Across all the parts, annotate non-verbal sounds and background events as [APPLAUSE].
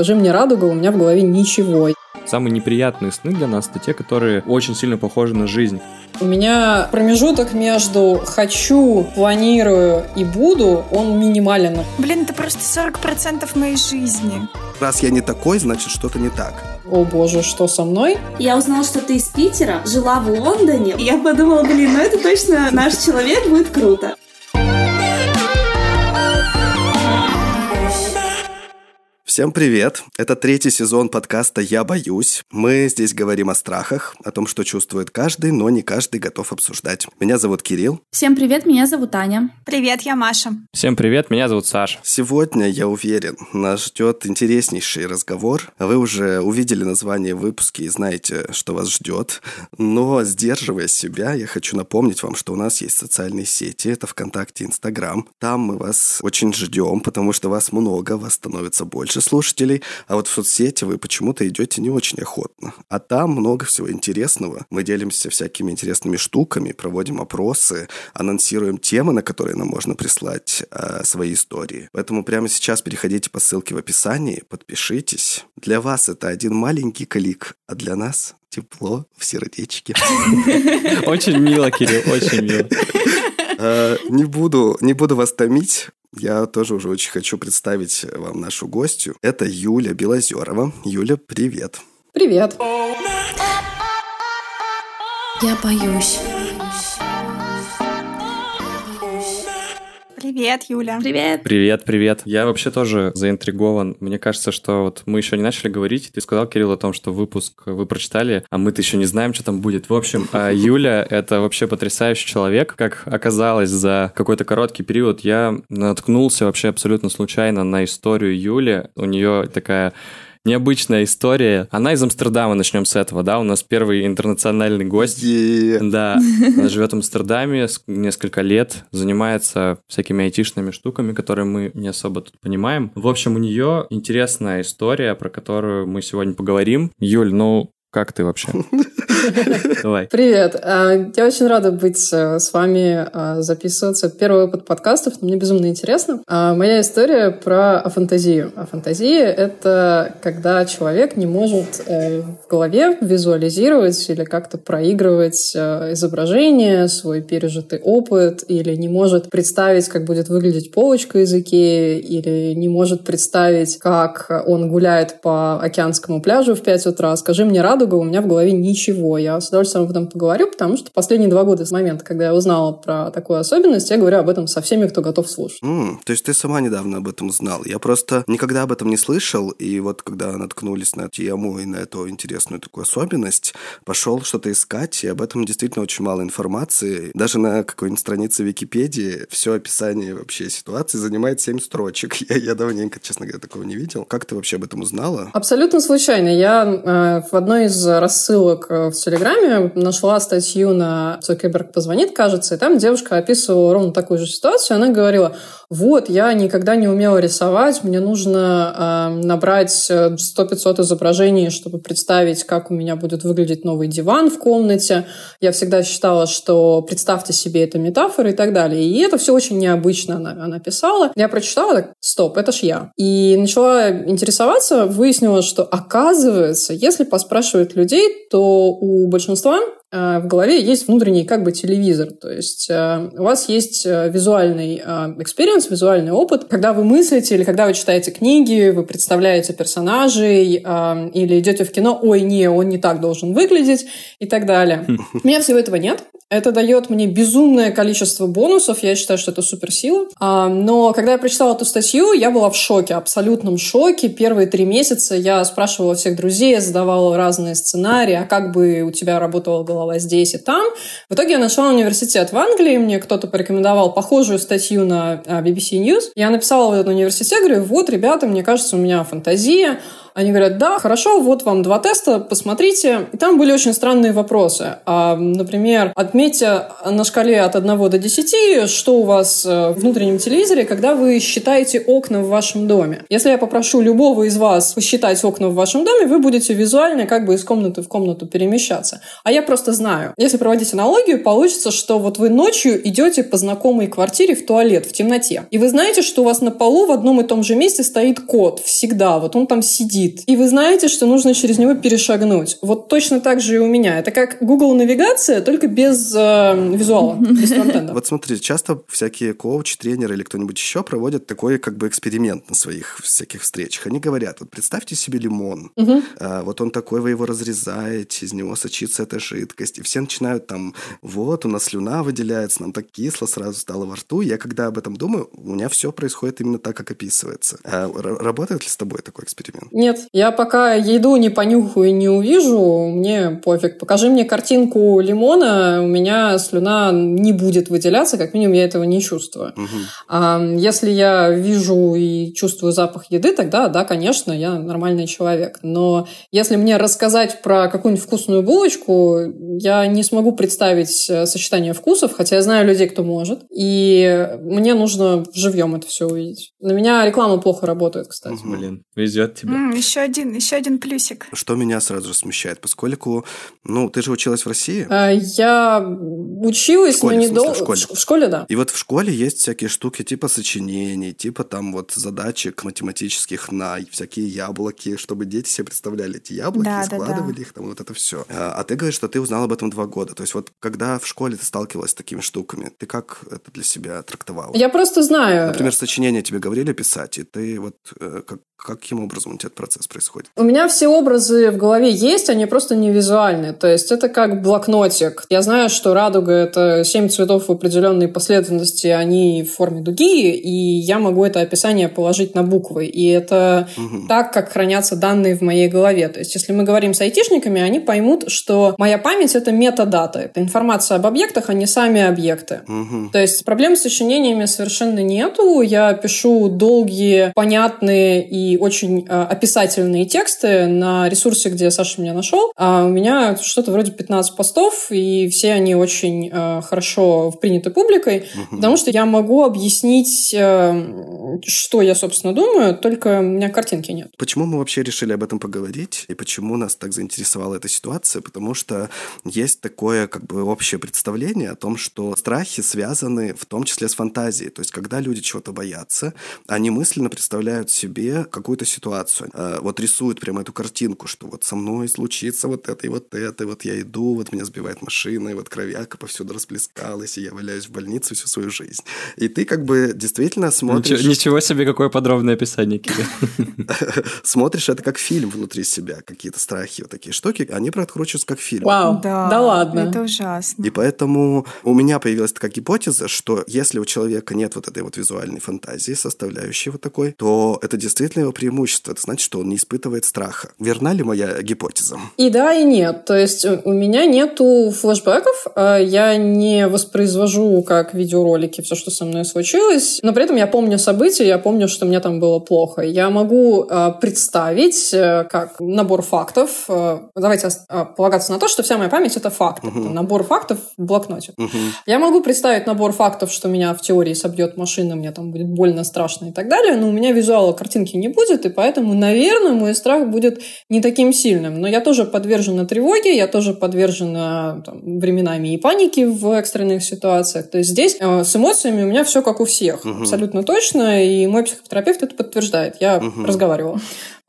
скажи мне радуга, у меня в голове ничего. Самые неприятные сны для нас это те, которые очень сильно похожи на жизнь. У меня промежуток между «хочу», «планирую» и «буду», он минимален. Блин, это просто 40% моей жизни. Раз я не такой, значит что-то не так. О боже, что со мной? Я узнала, что ты из Питера, жила в Лондоне. Я подумала, блин, ну это точно наш человек, будет круто. Всем привет! Это третий сезон подкаста «Я боюсь». Мы здесь говорим о страхах, о том, что чувствует каждый, но не каждый готов обсуждать. Меня зовут Кирилл. Всем привет, меня зовут Аня. Привет, я Маша. Всем привет, меня зовут Саша. Сегодня, я уверен, нас ждет интереснейший разговор. Вы уже увидели название выпуска и знаете, что вас ждет. Но, сдерживая себя, я хочу напомнить вам, что у нас есть социальные сети. Это ВКонтакте, Инстаграм. Там мы вас очень ждем, потому что вас много, вас становится больше больше слушателей, а вот в соцсети вы почему-то идете не очень охотно. А там много всего интересного. Мы делимся всякими интересными штуками, проводим опросы, анонсируем темы, на которые нам можно прислать э, свои истории. Поэтому прямо сейчас переходите по ссылке в описании, подпишитесь. Для вас это один маленький клик, а для нас тепло в сердечке. Очень мило, Кирилл, очень мило. [LAUGHS] Э, не буду, не буду вас томить. Я тоже уже очень хочу представить вам нашу гостью. Это Юля Белозерова. Юля, привет. Привет. Я боюсь. Привет, Юля. Привет. Привет, привет. Я вообще тоже заинтригован. Мне кажется, что вот мы еще не начали говорить. Ты сказал, Кирилл, о том, что выпуск вы прочитали, а мы-то еще не знаем, что там будет. В общем, а [LAUGHS] Юля — это вообще потрясающий человек. Как оказалось, за какой-то короткий период я наткнулся вообще абсолютно случайно на историю Юли. У нее такая необычная история. Она из Амстердама, начнем с этого, да, у нас первый интернациональный гость. Yeah. Да, она живет в Амстердаме несколько лет, занимается всякими айтишными штуками, которые мы не особо тут понимаем. В общем, у нее интересная история, про которую мы сегодня поговорим. Юль, ну, как ты вообще? [LAUGHS] Давай. Привет. А, я очень рада быть э, с вами, а, записываться. Первый опыт подкастов, мне безумно интересно. А, моя история про афантазию. Афантазия — это когда человек не может э, в голове визуализировать или как-то проигрывать э, изображение, свой пережитый опыт, или не может представить, как будет выглядеть полочка из Икеи, или не может представить, как он гуляет по океанскому пляжу в 5 утра. Скажи мне, рад радуга, у меня в голове ничего. Я с удовольствием об этом поговорю, потому что последние два года с момента, когда я узнала про такую особенность, я говорю об этом со всеми, кто готов слушать. Mm, то есть ты сама недавно об этом узнал. Я просто никогда об этом не слышал, и вот когда наткнулись на тему и на эту интересную такую особенность, пошел что-то искать, и об этом действительно очень мало информации. Даже на какой-нибудь странице Википедии все описание вообще ситуации занимает 7 строчек. [LAUGHS] Я, я давненько, честно говоря, такого не видел. Как ты вообще об этом узнала? Абсолютно случайно. Я э, в одной из рассылок э, в Телеграме нашла статью на Цукерберг позвонит, кажется, и там девушка описывала ровно такую же ситуацию. Она говорила, вот, я никогда не умела рисовать, мне нужно э, набрать 100-500 изображений, чтобы представить, как у меня будет выглядеть новый диван в комнате. Я всегда считала, что представьте себе это метафора и так далее. И это все очень необычно она, она писала. Я прочитала, так, стоп, это ж я. И начала интересоваться, выяснила, что оказывается, если поспрашивать людей, то у большинства в голове есть внутренний как бы телевизор. То есть э, у вас есть э, визуальный experience, визуальный опыт. Когда вы мыслите или когда вы читаете книги, вы представляете персонажей или идете в кино, ой, не, он не так должен выглядеть и так далее. У меня всего этого нет. Это дает мне безумное количество бонусов. Я считаю, что это суперсила. Но когда я прочитала эту статью, я была в шоке, абсолютном шоке. Первые три месяца я спрашивала всех друзей, задавала разные сценарии, а как бы у тебя работала голова здесь и там. В итоге я нашла университет в Англии, мне кто-то порекомендовал похожую статью на а, BBC News. Я написала в этот университет, говорю, вот, ребята, мне кажется, у меня фантазия, Они говорят, да, хорошо, вот вам два теста, посмотрите. И там были очень странные вопросы. А, например, отметьте на шкале от 1 до 10, что у вас э, в внутреннем телевизоре, когда вы считаете окна в вашем доме. Если я попрошу любого из вас посчитать окна в вашем доме, вы будете визуально как бы из комнаты в комнату перемещаться. А я просто знаю. Если проводить аналогию, получится, что вот вы ночью идете по знакомой квартире в туалет в темноте. И вы знаете, что у вас на полу в одном и том же месте стоит кот всегда. Вот он там сидит. И вы знаете, что нужно через него перешагнуть. Вот точно так же и у меня. Это как Google навигация, только без э, визуала, без фронтенда. Вот смотрите, часто всякие коучи, тренеры или кто-нибудь еще проводят такой как бы эксперимент на своих всяких встречах. Они говорят, вот представьте себе лимон. А, вот он такой, вы его разрезаете, из него сочится эта жидкость. И все начинают там, вот, у нас слюна выделяется, нам так кисло сразу стало во рту. Я когда об этом думаю, у меня все происходит именно так, как описывается. А работает ли с тобой такой эксперимент? Нет, я пока еду не понюхаю и не увижу, мне пофиг. Покажи мне картинку лимона, у меня слюна не будет выделяться, как минимум я этого не чувствую. Мгм. А если я вижу и чувствую запах еды, тогда, да, конечно, я нормальный человек. Но если мне рассказать про какую-нибудь вкусную булочку, я не смогу представить э, сочетание вкусов, хотя я знаю людей, кто может. И мне нужно живьем это все увидеть. На меня реклама плохо работает, кстати. Блин, везет тебе. Еще один, еще один плюсик. Что меня сразу же смущает, поскольку, ну, ты же училась в России, А, Я училась, В школе, но в не долго. в школе? В школе, да. И вот в школе есть всякие штуки типа сочинений, типа там вот задачек математических на всякие яблоки, чтобы дети себе представляли эти яблоки, Да, и да, да. складывали их, там вот это все. А, а ты говоришь, что ты узнал об этом два года. То есть вот когда в школе ты сталкивалась с такими штуками, ты как это для себя трактовала? Я просто знаю. Например, сочинения тебе говорили писать, и ты вот э, как, каким образом у тебя этот процесс происходит? У меня все образы в голове есть, они просто не визуальны. То есть это как блокнотик. Я знаю, что радуга — это семь цветов в определенной последовательности, они в форме дуги, и я могу это описание положить на буквы. И это Мгм. так, как хранятся данные в моей голове. То есть если мы говорим с айтишниками, они поймут, что моя память — это метадата. Это информация об объектах, а не сами объекты. Мгм. То есть проблем с сочинениями совершенно нету. Я пишу долгие, понятные и очень э, описательные тексты на ресурсе, где Саша меня нашел. А у меня что-то вроде 15 постов, и все они очень э, хорошо приняты публикой, потому что я могу объяснить, э, что я, собственно, думаю, только у меня картинки нет. Почему мы вообще решили об этом поговорить и почему нас так заинтересовала эта ситуация? Потому что есть такое как бы общее представление о том, что страхи связаны в том числе с фантазией. То есть, когда люди чего-то боятся, они мысленно представляют себе какую-то ситуацию. Э, Вот рисуют прямо эту картинку, что вот со мной случится вот это и вот это, и вот я иду, вот меня сбивает машина, и вот кровяка повсюду расплескалась, и я валяюсь в больнице всю свою жизнь. И ты как бы действительно смотришь... Ничего, ничего себе, какое подробное описание, Кирилл. [LAUGHS] смотришь это как фильм внутри себя, какие-то страхи, вот такие штуки, они прокручиваются как фильм. Вау, да, ладно. Это ужасно. И поэтому у меня появилась такая гипотеза, что если у человека нет вот этой вот визуальной фантазии, составляющей вот такой, то это действительно его преимущество. Это значит, что он не испытывает страха. Верна ли моя гипотеза? И да, и нет. То есть э, у меня нету флешбеков, э, я не воспроизвожу как видеоролики все, что со мной случилось, но при этом я помню события, я помню, что мне там было плохо. Я могу э, представить э, как набор фактов. Давайте полагаться на то, что вся моя память — это факты. Это набор фактов в блокноте. Мгм. Я могу представить набор фактов, что меня в теории собьет машина, мне там будет больно, страшно и так далее, но у меня визуала картинки не будет, и поэтому, наверное, мой страх будет не таким сильным. Но я тоже подвержена тревоге, я тоже подвержена там, временами и панике в экстренных ситуациях. То есть здесь э, с эмоциями у меня все как у всех, Мгм. абсолютно точно, и мой психотерапевт это подтверждает. Я Мгм. разговаривала.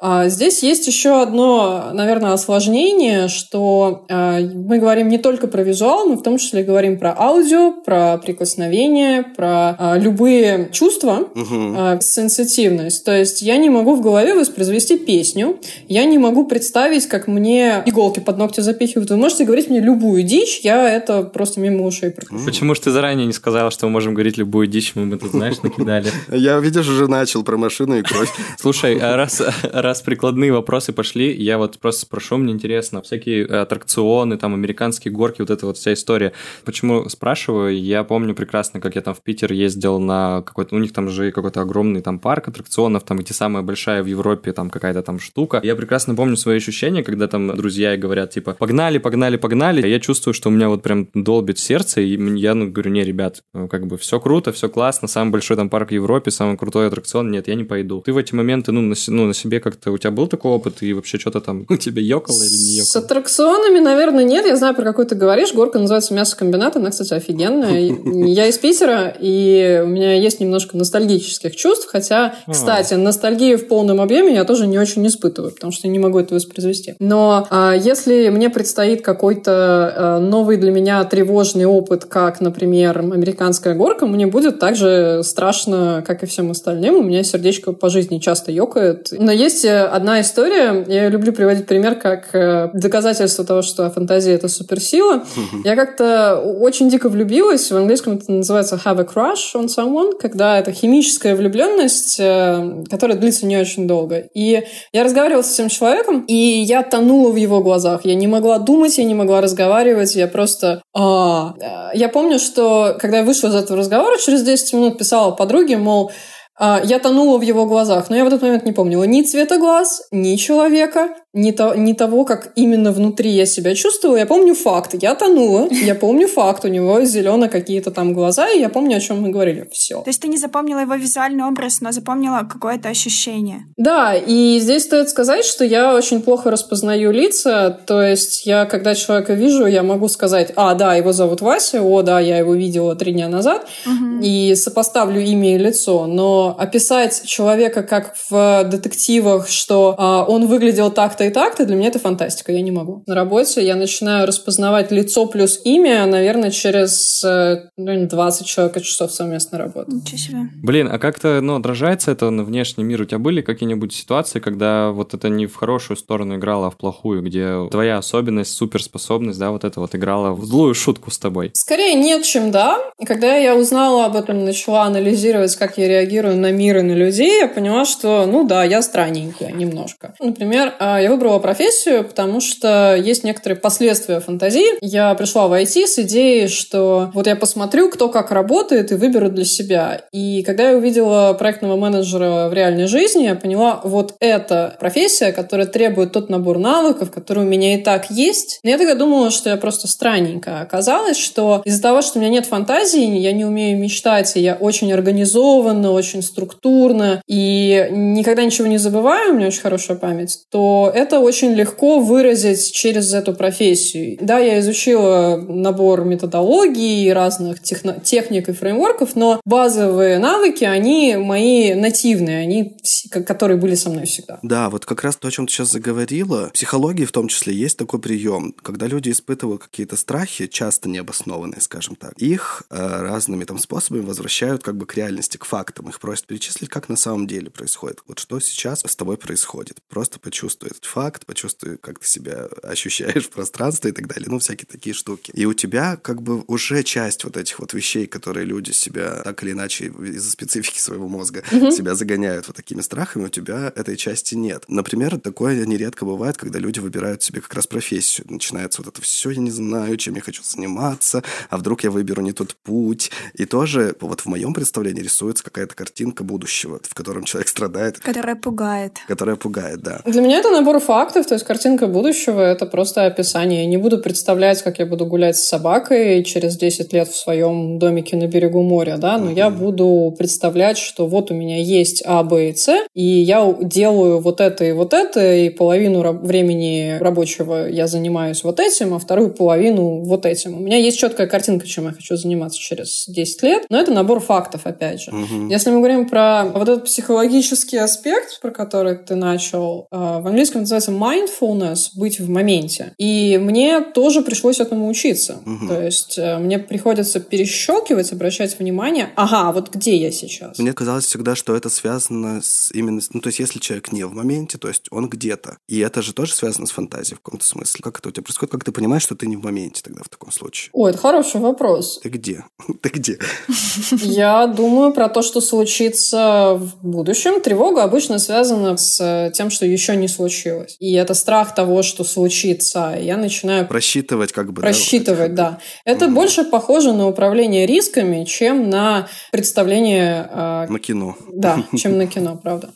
А Здесь есть еще одно, наверное, осложнение, что э, мы говорим не только про визуал, мы в том числе говорим про аудио, про прикосновение, про э, любые чувства, э, сенситивность. То есть я не могу в голове воспроизвести песню, я не могу представить, как мне иголки под ногти запихивают. Вы можете говорить мне любую дичь, я это просто мимо ушей пропущу. Почему же ты заранее не сказала, что мы можем говорить любую дичь, мы бы тут, знаешь, накидали? [LAUGHS] Я, видишь, уже начал про машину и кровь. Слушай, а раз, [LAUGHS] раз прикладные вопросы пошли, я вот просто спрошу, мне интересно, всякие аттракционы, там, американские горки, вот эта вот вся история. Почему спрашиваю? Я помню прекрасно, как я там в Питер ездил на какой-то, у них там же какой-то огромный там парк аттракционов, там эти самая большая в Европе там какая-то там штука. Я прекрасно помню свои ощущения, когда там друзья говорят, типа, погнали, погнали, погнали. Я чувствую, что у меня вот прям долбит сердце, и я ну, говорю, не, ребят, ну, как бы все круто, все классно, самый большой там парк в Европе, самый крутой аттракцион, нет, я не пойду. Ты в эти моменты, ну, на, ну, на себе как-то, у тебя был такой опыт, и вообще что-то там у тебя ёкало или не ёкало? С аттракционами, наверное, нет, я знаю, про какую ты говоришь, горка называется мясокомбинат, она, кстати, офигенная. [LAUGHS] Я из Питера, и у меня есть немножко ностальгических чувств, хотя, а. кстати, ностальгию в полном объеме я тоже не очень испытываю, потому что не могу это воспроизвести. Но а, если мне предстоит какой-то а, новый для меня тревожный опыт, как, например, американская горка, мне будет так же страшно, как и всем остальным. У меня сердечко по жизни часто ёкает. Но есть одна история, я люблю приводить пример как э, доказательство того, что фантазия — это суперсила. Я как-то очень дико влюбилась. В английском это называется have a crush on someone, когда это химическая влюбленность, э, которая длится не очень долго. И я разговаривала с этим человеком, и я тонула в его глазах. Я не могла думать, я не могла разговаривать, я просто... А, я помню, что когда я вышла из этого разговора, через 10 минут писала подруге, мол, я тонула в его глазах, но я в этот момент не помнила ни цвета глаз, ни человека, ни, то, ни того, как именно внутри я себя чувствовала. Я помню факт. Я тонула. Я помню факт. У него зелено какие-то там глаза, и я помню, о чем мы говорили. Все. То есть ты не запомнила его визуальный образ, но запомнила какое-то ощущение. Да, и здесь стоит сказать, что я очень плохо распознаю лица. То есть я, когда человека вижу, я могу сказать, а, да, его зовут Вася, о, да, я его видела три дня назад, угу. и сопоставлю имя и лицо. Но описать человека как в детективах, что а, он выглядел так так-то и так-то, для меня это фантастика, я не могу. На работе я начинаю распознавать лицо плюс имя, наверное, через э, ну, 20 человека часов совместной работы. Ничего себе. Блин, а как-то, ну, отражается это на внешний мир? У тебя были какие-нибудь ситуации, когда вот это не в хорошую сторону играло, а в плохую, где твоя особенность, суперспособность, да, вот это вот играла в злую шутку с тобой? Скорее нет, чем да. Когда я узнала об этом, начала анализировать, как я реагирую на мир и на людей, я поняла, что, ну да, я странненькая немножко. Например, а, я выбрала профессию, потому что есть некоторые последствия фантазии. Я пришла в IT с идеей, что вот я посмотрю, кто как работает, и выберу для себя. И когда я увидела проектного менеджера в реальной жизни, я поняла, вот это профессия, которая требует тот набор навыков, который у меня и так есть. Но я тогда думала, что я просто странненькая. Оказалось, что из-за того, что у меня нет фантазии, я не умею мечтать, и я очень организованно, очень структурно, и никогда ничего не забываю, у меня очень хорошая память, то это очень легко выразить через эту профессию. Да, я изучила набор методологий, разных техно- техник и фреймворков, но базовые навыки, они мои нативные, они, которые были со мной всегда. Да, вот как раз то, о чем ты сейчас заговорила, в психологии в том числе есть такой прием, когда люди испытывают какие-то страхи, часто необоснованные, скажем так, их э, разными там способами возвращают как бы к реальности, к фактам, их просят перечислить, как на самом деле происходит. Вот что сейчас с тобой происходит. Просто почувствуй факт, почувствуй, как ты себя ощущаешь в пространстве и так далее. Ну, всякие такие штуки. И у тебя как бы уже часть вот этих вот вещей, которые люди себя так или иначе из-за специфики своего мозга mm-hmm. себя загоняют вот такими страхами, у тебя этой части нет. Например, такое нередко бывает, когда люди выбирают себе как раз профессию. Начинается вот это все, я не знаю, чем я хочу заниматься, а вдруг я выберу не тот путь. И тоже вот в моем представлении рисуется какая-то картинка будущего, в котором человек страдает. Которая пугает. Которая пугает, да. Для меня это набор фактов, то есть картинка будущего — это просто описание. Я не буду представлять, как я буду гулять с собакой через 10 лет в своем домике на берегу моря, да, но я буду представлять, что вот у меня есть А, Б и С, и я делаю вот это и вот это, и половину времени рабочего я занимаюсь вот этим, а вторую половину вот этим. У меня есть четкая картинка, чем я хочу заниматься через 10 лет, но это набор фактов, опять же. Uh-huh. Если мы говорим про вот этот психологический аспект, про который ты начал, э, в английском называется mindfulness, быть в моменте. И мне тоже пришлось этому учиться. Угу. То есть э, мне приходится перещелкивать, обращать внимание, ага, вот где я сейчас? Мне казалось всегда, что это связано с именно... Ну, то есть если человек не в моменте, то есть он где-то. И это же тоже связано с фантазией в каком-то смысле. Как это у тебя происходит? Как ты понимаешь, что ты не в моменте тогда в таком случае? Ой, это хороший вопрос. Ты где? [LAUGHS] Ты где? [LAUGHS] Я думаю про то, что случится в будущем. Тревога обычно связана с тем, что еще не случилось. И это страх того, что случится. Я начинаю... Просчитывать как бы. Просчитывать, да. Это угу. больше похоже на управление рисками, чем на представление... Э... На кино. Да, [LAUGHS] чем на кино, правда.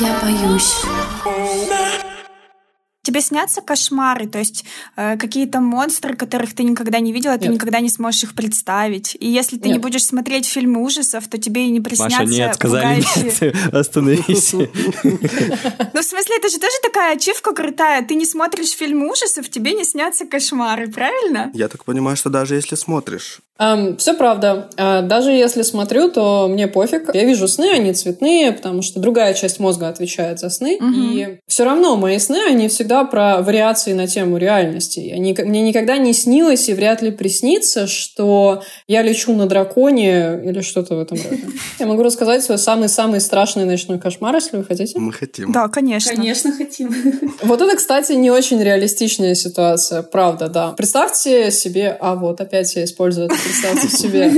Я боюсь. Тебе снятся кошмары, то есть э, какие-то монстры, которых ты никогда не видела, нет. ты никогда не сможешь их представить. И если ты нет. не будешь смотреть фильмы ужасов, то тебе и не приснятся Маша, нет, сказали нет, остановись. [LAUGHS] Ну, в смысле, это же тоже такая ачивка крутая. Ты не смотришь фильмы ужасов, тебе не снятся кошмары, правильно? Я так понимаю, что даже если смотришь. Um, все правда. Uh, даже если смотрю, то мне пофиг. Я вижу сны, они цветные, потому что другая часть мозга отвечает за сны. Угу. И все равно мои сны, они всегда про вариации на тему реальности. Они, мне никогда не снилось и вряд ли приснится, что я лечу на драконе или что-то в этом роде. Я могу рассказать свой самый-самый страшный ночной кошмар, если вы хотите. Мы хотим. Да, конечно. Конечно, хотим. Вот это, кстати, не очень реалистичная ситуация, правда, да. Представьте себе, а вот опять я использую это представьте себе.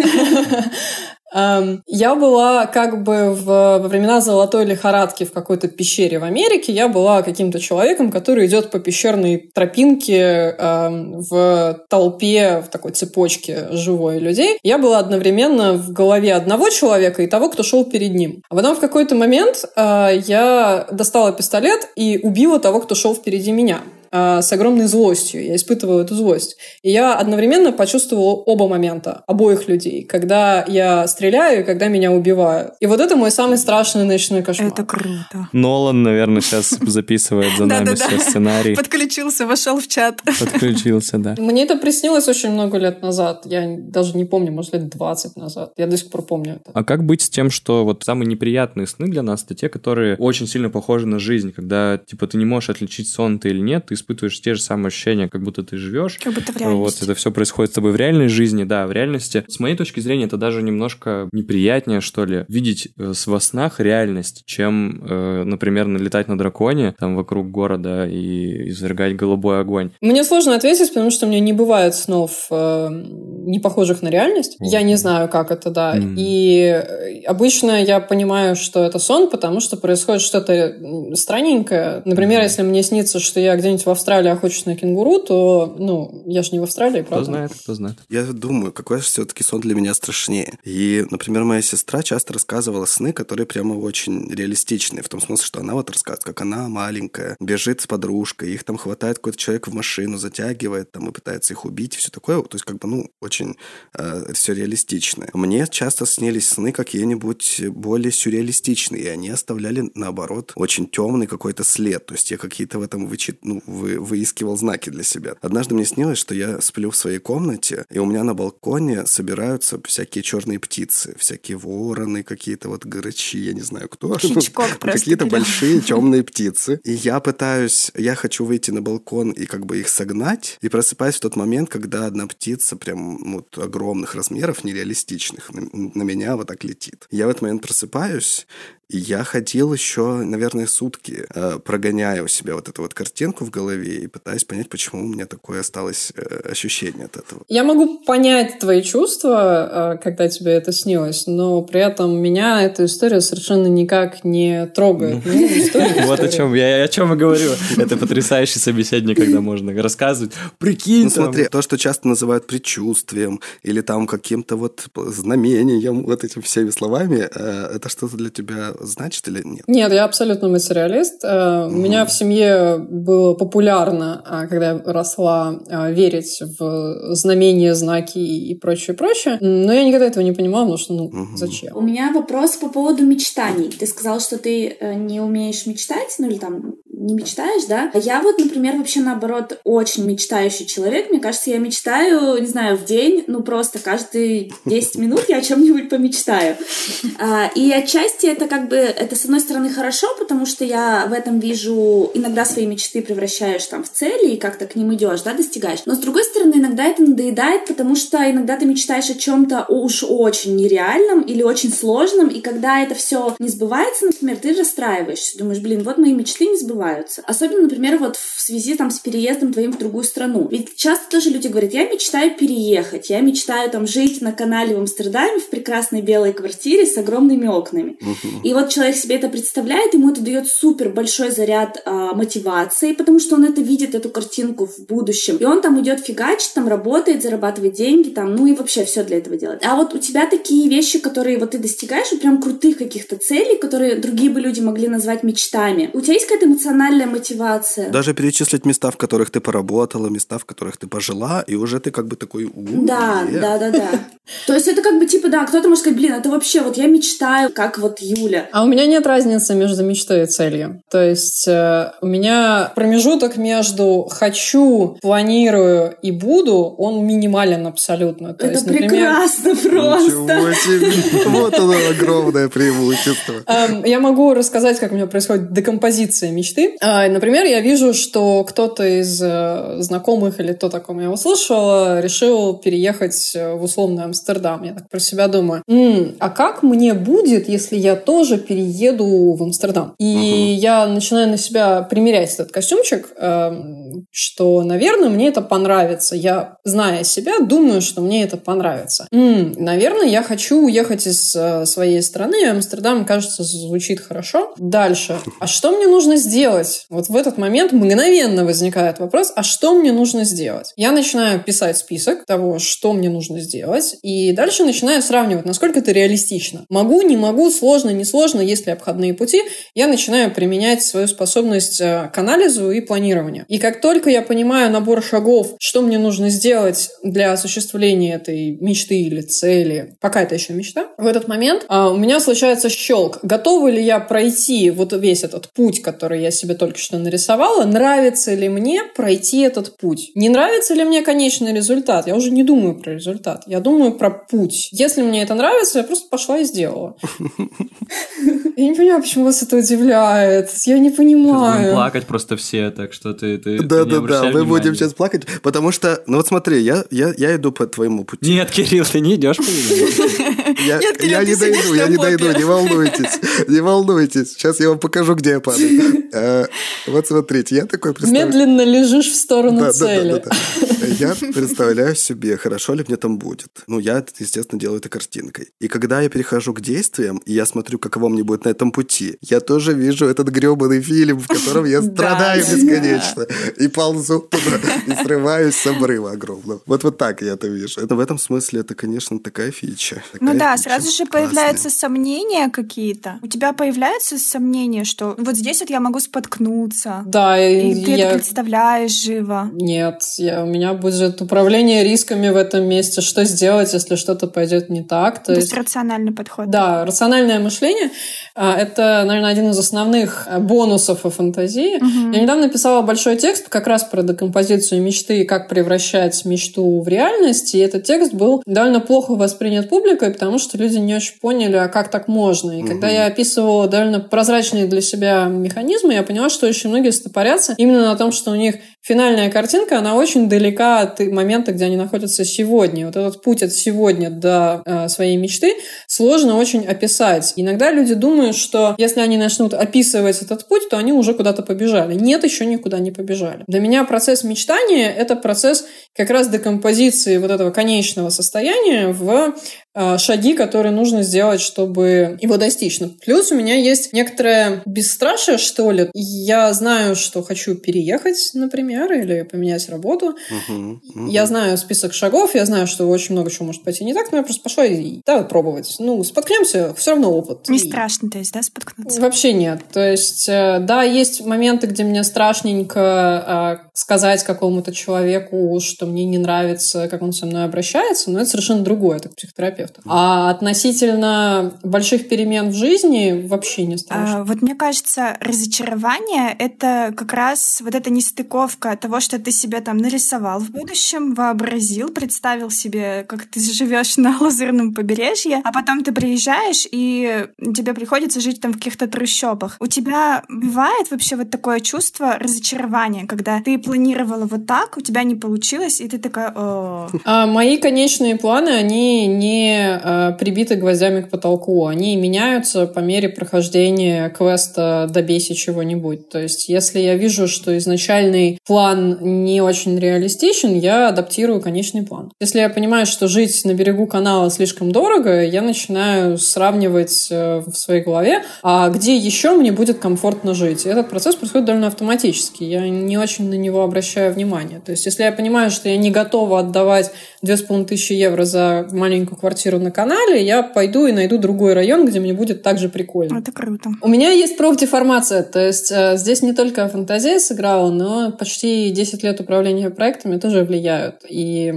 Я была как бы в, во времена золотой лихорадки в какой-то пещере в Америке. Я была каким-то человеком, который идет по пещерной тропинке в толпе, в такой цепочке живой людей. Я была одновременно в голове одного человека и того, кто шел перед ним. А потом в какой-то момент а, я достала пистолет и убила того, кто шел впереди меня. А, с огромной злостью. Я испытывала эту злость. И я одновременно почувствовала оба момента, обоих людей. Когда я стреляю и когда меня убивают. И вот это мой самый страшный ночной кошмар. Это круто. Нолан, наверное, сейчас [LAUGHS] записывает за нами все сценарий. Подключился, вошел в чат. Подключился, да. Мне это приснилось очень много лет назад. Я даже не помню, может, лет 20 назад. Я до сих пор помню это. А как быть с тем, что вот самые неприятные сны для нас, это те, которые очень сильно похожи на жизнь, когда, типа, ты не можешь отличить сон ты или нет, ты испытываешь те же самые ощущения, как будто ты живешь. Как будто в реальности. Вот, это все происходит с тобой в реальной жизни, да, в реальности. С моей точки зрения, это даже немножко неприятнее, что ли, видеть э, во снах реальность, чем, э, например, налетать на драконе там вокруг города и извергать голубой огонь. Мне сложно ответить, потому что у меня не бывает снов э, не похожих на реальность. Вот. Я не знаю, как это, да. Mm. И обычно я понимаю, что это сон, потому что происходит что-то странненькое. Например, mm. если мне снится, что я где-нибудь в Австралии охочусь на кенгуру, то, ну, я же не в Австралии, правда? Кто знает, кто знает. Я думаю, какой же все-таки сон для меня страшнее. И, например, моя сестра часто рассказывала сны, которые прямо очень реалистичные, в том смысле, что она вот рассказывает, как она маленькая, бежит с подружкой, их там хватает какой-то человек в машину, затягивает там и пытается их убить, все такое. То есть, как бы, ну, очень э, все реалистичное. Мне часто снились сны какие-нибудь более сюрреалистичные, и они оставляли, наоборот, очень темный какой-то след. То есть я какие-то в этом вычит... ну, вы, выискивал знаки для себя. Однажды мне снилось, что я сплю в своей комнате, и у меня на балконе собираются всякие черные птицы, всякие вороны, какие-то вот грачи, я не знаю кто. [LAUGHS] Какие-то большие [LAUGHS] темные птицы. И я пытаюсь, я хочу выйти на балкон и как бы их согнать, и просыпаюсь в тот момент, когда одна птица прям вот огромных размеров, нереалистичных, на, на меня вот так летит. Я в этот момент просыпаюсь, я ходил еще, наверное, сутки, э, прогоняя у себя вот эту вот картинку в голове и пытаясь понять, почему у меня такое осталось э, ощущение от этого. Я могу понять твои чувства, э, когда тебе это снилось, но при этом меня эта история совершенно никак не трогает. Ну, [LAUGHS] вот о чем я о чем и говорю. Это потрясающий собеседник, когда можно рассказывать. Прикинь, ну смотри, то, что часто называют предчувствием или там каким-то вот знамением, вот этими всеми словами, это что-то для тебя значит или нет? Нет, я абсолютно материалист. Угу. У меня в семье было популярно, а, когда я росла, а, верить в знамения, знаки и прочее, прочее. Но я никогда этого не понимала, потому что, ну, угу. зачем? У меня вопрос по поводу мечтаний. Ты сказал, что ты э, не умеешь мечтать, ну или там не мечтаешь, да? Я вот, например, вообще наоборот очень мечтающий человек. Мне кажется, я мечтаю, не знаю, в день, ну просто каждые 10 [LAUGHS] минут я о чем-нибудь помечтаю. А, и отчасти это как бы, это с одной стороны хорошо, потому что я в этом вижу, иногда свои мечты превращаешь там в цели и как-то к ним идешь, да, достигаешь. Но с другой стороны, иногда это надоедает, потому что иногда ты мечтаешь о чем-то уж очень нереальном или очень сложном, и когда это все не сбывается, например, ты расстраиваешься, думаешь, блин, вот мои мечты не сбываются. Особенно, например, вот в связи там с переездом твоим в другую страну. Ведь часто тоже люди говорят, я мечтаю переехать, я мечтаю там жить на канале в Амстердаме в прекрасной белой квартире с огромными окнами. Uh-huh. И вот человек себе это представляет, ему это дает супер большой заряд э, мотивации, потому что он это видит, эту картинку в будущем. И он там идет фигачить, там работает, зарабатывает деньги, там, ну и вообще все для этого делает. А вот у тебя такие вещи, которые вот ты достигаешь, вот прям крутых каких-то целей, которые другие бы люди могли назвать мечтами. У тебя есть какая-то эмоциональная мотивация? Даже перечислить места, в которых ты поработала, места, в которых ты пожила, и уже ты как бы такой... Да, да, да, да. [LAUGHS] То есть это как бы типа, да, кто-то может сказать, блин, это вообще вот я мечтаю, как вот Юля. А у меня нет разницы между мечтой и целью. То есть э, у меня промежуток между хочу, планирую и буду, он минимален абсолютно. То это есть, прекрасно просто. [LAUGHS] Вот оно огромное преимущество. Эм, я могу рассказать, как у меня происходит декомпозиция мечты. Э, например, я вижу, что кто-то из э, знакомых или кто таком я услышала, решил переехать в условный Амстердам. Я так про себя думаю. М-м, а как мне будет, если я тоже перееду в Амстердам? И угу. я начинаю на себя примерять этот костюмчик, э, что, наверное, мне это понравится. Я, зная себя, думаю, что мне это понравится. М-м, наверное, я хочу уехать из э, своей страны. Амстердам, кажется, звучит хорошо. Дальше. А что мне нужно сделать? Вот в этот момент мгновенно возникает вопрос, а что мне нужно сделать? Я начинаю писать список того, что мне нужно сделать, и дальше начинаю сравнивать, насколько это реалистично. Могу, не могу, сложно, не сложно, есть ли обходные пути. Я начинаю применять свою способность э, к анализу и планированию. И как только я понимаю набор шагов, что мне нужно сделать для осуществления этой мечты или цели, пока это еще мечта, в этот момент а, у меня случается щелк. Готова ли я пройти вот весь этот путь, который я себе только что нарисовала? Нравится ли мне пройти этот путь? Не нравится ли мне конечный результат? Я уже не думаю про результат. Я думаю про путь. Если мне это нравится, я просто пошла и сделала. [LAUGHS] Я не понимаю, почему вас это удивляет. Я не понимаю. плакать просто все, так что ты, ты, да, ты да, да, мы будем сейчас плакать, потому что, ну вот смотри, я, я, я иду по твоему пути. Нет, Кирилл, ты не идешь по [LAUGHS] я, не дойду, я не дойду, не волнуйтесь, не волнуйтесь. Сейчас я вам покажу, где я падаю. А, вот смотрите, я такой представляю... Медленно лежишь в сторону цели. Я [LAUGHS] представляю себе, хорошо ли мне там будет. Ну, я, естественно, делаю это картинкой. И когда я перехожу к действиям, и я смотрю, каково мне будет на этом пути, я тоже вижу этот гребаный фильм, в котором я [LAUGHS] страдаю бесконечно. [LAUGHS] И ползу туда, и срываюсь с обрыва огромного. Вот вот так я это вижу. Это в этом смысле, это, конечно, такая фича. Ну да, сразу же появляются сомнения какие-то. У тебя появляются сомнения, что вот здесь вот я могу споткнуться. Да, и ты это представляешь живо. Нет, я, у меня будет управление рисками в этом месте. Что сделать, если что-то пойдет не так? То, То есть рациональный подход. Да, рациональное мышление а, — это, наверное, один из основных а, бонусов о фантазии. Угу. Я недавно писала большой текст как раз про декомпозицию мечты и как превращать мечту в реальность. И этот текст был довольно плохо воспринят публикой, потому что люди не очень поняли, а как так можно. И угу. когда я описывала довольно прозрачные для себя механизмы, я поняла, что очень многие стопорятся именно на том, что у них финальная картинка, она очень далека от момента, где они находятся сегодня. Вот этот путь от сегодня до э, своей мечты сложно очень описать. Иногда люди думают, что если они начнут описывать этот путь, то они уже куда-то побежали. Нет, еще никуда не побежали. Для меня процесс мечтания — это процесс как раз декомпозиции вот этого конечного состояния в шаги, которые нужно сделать, чтобы его достичь. Ну, плюс у меня есть некоторое бесстрашие, что ли. Я знаю, что хочу переехать, например, или поменять работу. Uh-huh, uh-huh. Я знаю список шагов, я знаю, что очень много чего может пойти не так, но я просто пошла и давай пробовать. Ну, споткнемся, все равно опыт. Не и... страшно, то есть, да, споткнуться? Вообще нет. То есть, э, да, есть моменты, где мне страшненько а, сказать какому-то человеку, что мне не нравится, как он со мной обращается, но это совершенно другое. Это к психотерапевту терапевта. А относительно больших перемен в жизни вообще не страшно. А, вот мне кажется, разочарование — это как раз вот эта нестыковка того, что ты себе там нарисовал в будущем, вообразил, представил себе, как ты живешь на лазурном побережье, а потом ты приезжаешь, и тебе приходится жить там в каких-то трущобах. У тебя бывает вообще вот такое чувство разочарования, когда ты планировала вот так, у тебя не получилось, и ты такая... О. А мои конечные планы, они не а, прибиты гвоздями к потолку, они меняются по мере прохождения квеста «Добейся чего-нибудь». То есть, если я вижу, что изначальный план не очень реалистичен, я адаптирую конечный план. Если я понимаю, что жить на берегу канала слишком дорого, я начинаю сравнивать э, в своей голове, а где еще мне будет комфортно жить. Этот процесс происходит довольно автоматически. Я не очень на него обращаю внимание. То есть, если я понимаю, что я не готова отдавать 2500 евро за маленькую квартиру на канале, я пойду и найду другой район, где мне будет также прикольно. Это круто. У меня есть профдеформация, то есть э, здесь не только фантазия сыграла, но почти 10 лет управления проектами тоже влияют. И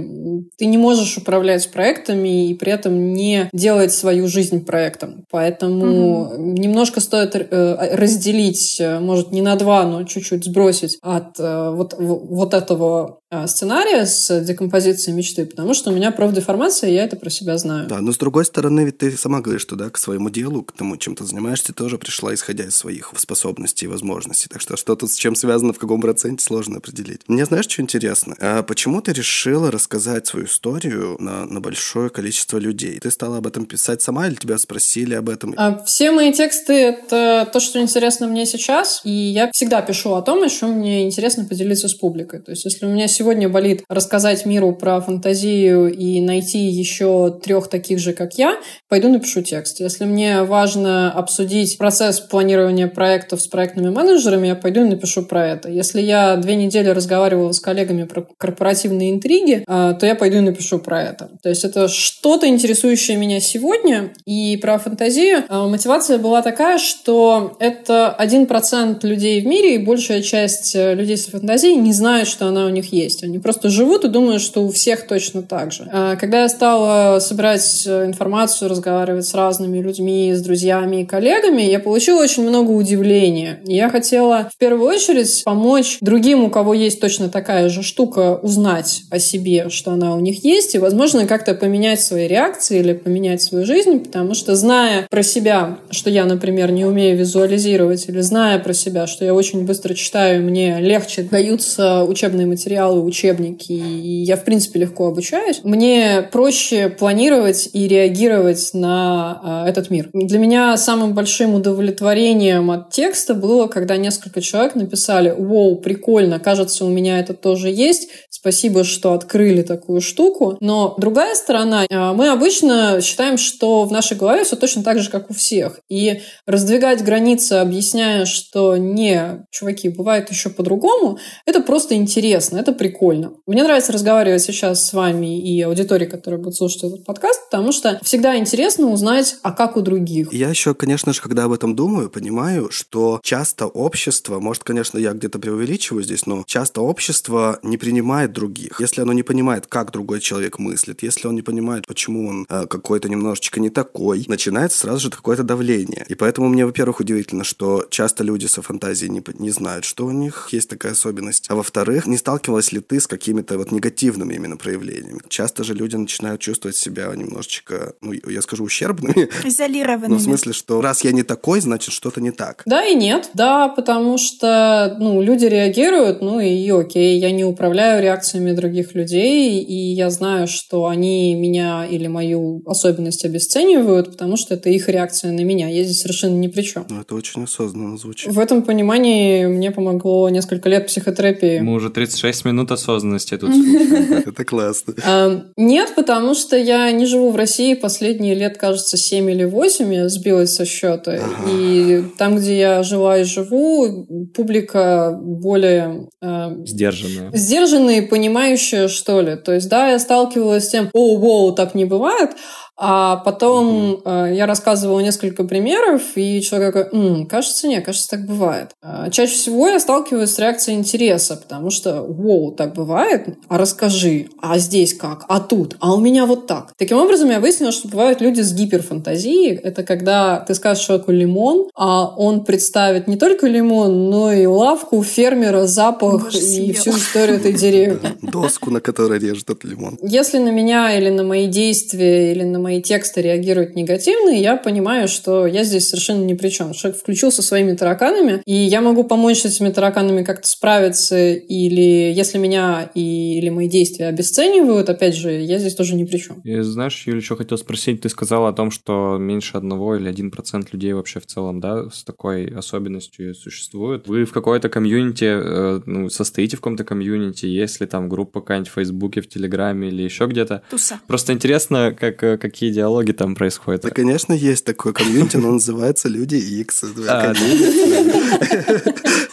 ты не можешь управлять проектами и при этом не делать свою жизнь проектом. Поэтому угу. немножко стоит э, разделить, э, может, не на два, но чуть-чуть сбросить от вот, вот этого сценария с декомпозицией мечты, потому что у меня профдеформация, и я это про себя знаю. Да, но с другой стороны, ведь ты сама говоришь, что да, к своему делу, к тому, чем ты занимаешься, тоже пришла, исходя из своих способностей и возможностей. Так что что тут с чем связано, в каком проценте, сложно определить. Мне знаешь, что интересно? А почему ты решила рассказать свою историю на, на большое количество людей? Ты стала об этом писать сама или тебя спросили об этом? А все мои тексты — это то, что интересно мне сейчас, и я всегда пишу о том, о чем мне интересно поделиться с публикой. То есть если у меня сегодня болит рассказать миру про фантазию и найти еще трех таких же, как я, пойду напишу текст. Если мне важно обсудить процесс планирования проектов с проектными менеджерами, я пойду и напишу про это. Если я две недели разговаривала с коллегами про корпоративные интриги, а, то я пойду и напишу про это. То есть это что-то интересующее меня сегодня. И про фантазию а, мотивация была такая, что это один процент людей в мире, и большая часть э, людей с фантазией не знают, что она у них есть. Они просто живут и думают, что у всех точно так же. А, когда я стала собирать э, информацию, разговаривать с разными людьми, с друзьями и коллегами, я получила очень много удивления. Я хотела в первую очередь помочь другим, у кого есть точно такая же штука, узнать о себе, что она у них есть, и, возможно, как-то поменять свои реакции или поменять свою жизнь, потому что, зная про себя, что я, например, не умею визуализировать, или зная про себя, что я очень быстро читаю, мне легче даются учебные материалы, учебники, и я, в принципе, легко обучаюсь, мне проще планировать и реагировать на э, этот мир. Для меня самым большим удовлетворением от текста было, когда несколько человек написали «Воу, прикольно, кажется, у меня это тоже есть, спасибо, что открыли такую штуку». Но другая сторона, э, мы обычно считаем, что в нашей голове все точно так же, как у всех. И раздвигать границы, объясняя, что не, чуваки, бывает еще по-другому, это просто интересно, это прикольно. Мне нравится разговаривать сейчас с вами и аудиторией, которая будет слушать этот подкаст, потому что всегда интересно узнать, а как у других. Я еще, конечно же, когда об этом думаю, понимаю, что часто общество, может, конечно, я где-то преувеличиваю здесь, но часто общество не принимает других. Если оно не понимает, как другой человек мыслит, если он не понимает, почему он э, какой-то немножечко не такой, начинается сразу же какое-то давление. И поэтому мне, во-первых, удивительно, что часто люди со фантазией не, не знают, что у них есть такая особенность. А во-вторых, не сталкивалась ли ты с какими-то вот негативными именно проявлениями? Часто же люди начинают чувствовать себя немножечко, ну, я скажу, ущербными. [LAUGHS] Изолированными. Ну, в смысле, что раз я не такой, значит, что-то не так. Да и нет. Да, потому что, ну, люди реагируют, ну и окей, я не управляю реакциями других людей, и я знаю, что они меня или мою особенность обесценивают, потому что это их реакция на меня. Я здесь совершенно ни при чем. Ну, это очень осознанно звучит. В этом понимании мне помогло несколько лет психотерапии. Мы уже 36 минут осознанности тут Это классно. [LAUGHS] Нет, потому что я не живу в России последние лет, кажется, 7 или 8, я сбилась со счета. И там, где я жила и живу, публика более... Сдержанная. Сдержанная и понимающая, что ли. То есть, да, я сталкивалась с тем, о, воу, так не бывает, А потом э, я рассказывала несколько примеров, и человек такой, М, кажется, нет, кажется, так бывает. А чаще всего я сталкиваюсь с реакцией интереса, потому что, вау, так бывает, а расскажи, а здесь как, а тут, а у меня вот так. Таким образом, я выяснила, что бывают люди с гиперфантазией. Это когда ты скажешь человеку лимон, а он представит не только лимон, но и лавку, фермера, запах Боже, и съел. всю историю этой деревни. Доску, на которой режет этот лимон. Если на меня или на мои действия, или на мои тексты реагируют негативно, я понимаю, что я здесь совершенно ни при чем. Человек включился своими тараканами, и я могу помочь с этими тараканами как-то справиться, или если меня и, или мои действия обесценивают, опять же, я здесь тоже ни при чем. И знаешь, Юля, что хотел спросить, ты сказала о том, что меньше одного или один процент людей вообще в целом, да, с такой особенностью существует. Вы в какой-то комьюнити, э, ну, состоите в каком-то комьюнити, есть ли там группа какая-нибудь в Фейсбуке, в Телеграме или еще где-то? Туса. Просто интересно, как, э, какие диалоги там происходят. Да, конечно, есть такое комьюнити, но называется Люди X. А,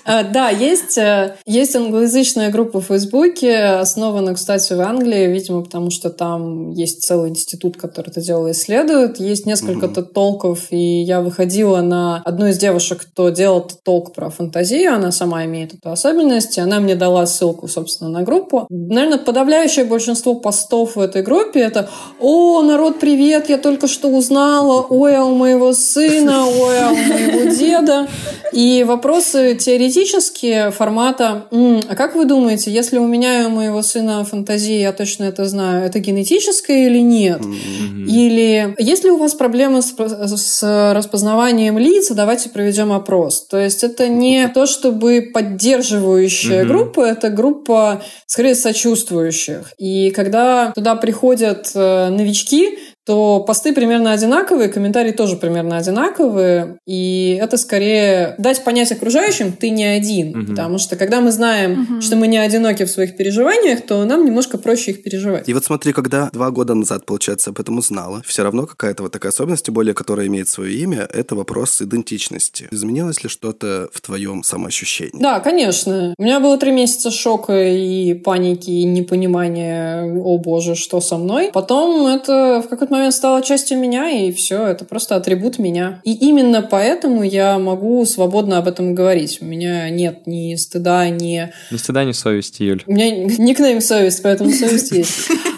А, Да, есть, э, есть англоязычная группа в Фейсбуке, основана, кстати, в Англии, видимо, потому что там есть целый институт, который это дело исследует. Есть несколько Мгм. толков, и я выходила на одну из девушек, кто делал толк про фантазию, она сама имеет эту особенность, и она мне дала ссылку, собственно, на группу. Наверное, подавляющее большинство постов в этой группе это «О, народ, привет, я только что узнала, ой, а у моего сына, ой, а у моего деда». И вопросы теоретические формата «М, «А как вы думаете, если у меня и у моего сына фантазии, я точно это знаю, это генетическое или нет?» Мгм. Или есть ли у вас проблемы с, с распознаванием лиц? Давайте проведем опрос. То есть это не то, чтобы поддерживающая Мгм. группа, это группа скорее сочувствующих. И когда туда приходят э, новички, то посты примерно одинаковые, комментарии тоже примерно одинаковые, и это скорее дать понять окружающим, ты не один, Мгм. потому что когда мы знаем, что мы не одиноки в своих переживаниях, то нам немножко проще их переживать. И вот смотри, когда два года назад, получается, об этом узнала, все равно какая-то вот такая особенность, тем более, которая имеет свое имя, это вопрос идентичности. Изменилось ли что-то в твоем самоощущении? Да, конечно. У меня было три месяца шока и паники, и непонимания, о боже, что со мной. Потом это в какой-то момент стало частью меня, и все, это просто атрибут меня. И именно поэтому я могу свободно об этом говорить. У меня нет ни стыда, ни... Ни стыда, ни совести, Юль. У меня никнейм совесть, поэтому совесть есть. [LAUGHS]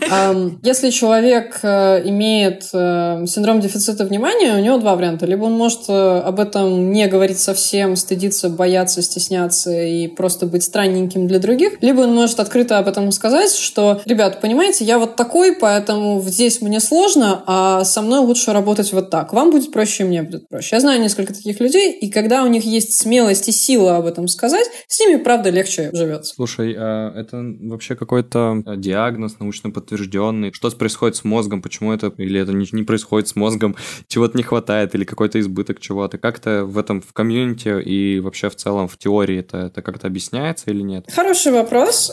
Если человек э, имеет э, синдром дефицита внимания, у него два варианта. Либо он может э, об этом не говорить совсем, стыдиться, бояться, стесняться и просто быть странненьким для других. Либо он может открыто об этом сказать, что, ребят, понимаете, я вот такой, поэтому здесь мне сложно, а со мной лучше работать вот так. Вам будет проще, мне будет проще. Я знаю несколько таких людей, и когда у них есть смелость и сила об этом сказать, с ними, правда, легче живется. Слушай, а это вообще какой-то диагноз научно подтвержденный? Что происходит с мозгом? Почему это или это не, не происходит с мозгом? [LAUGHS] Чего-то не хватает или какой-то избыток чего-то? Как-то в этом в комьюнити и вообще в целом в теории это, это как-то объясняется или нет? Хороший вопрос.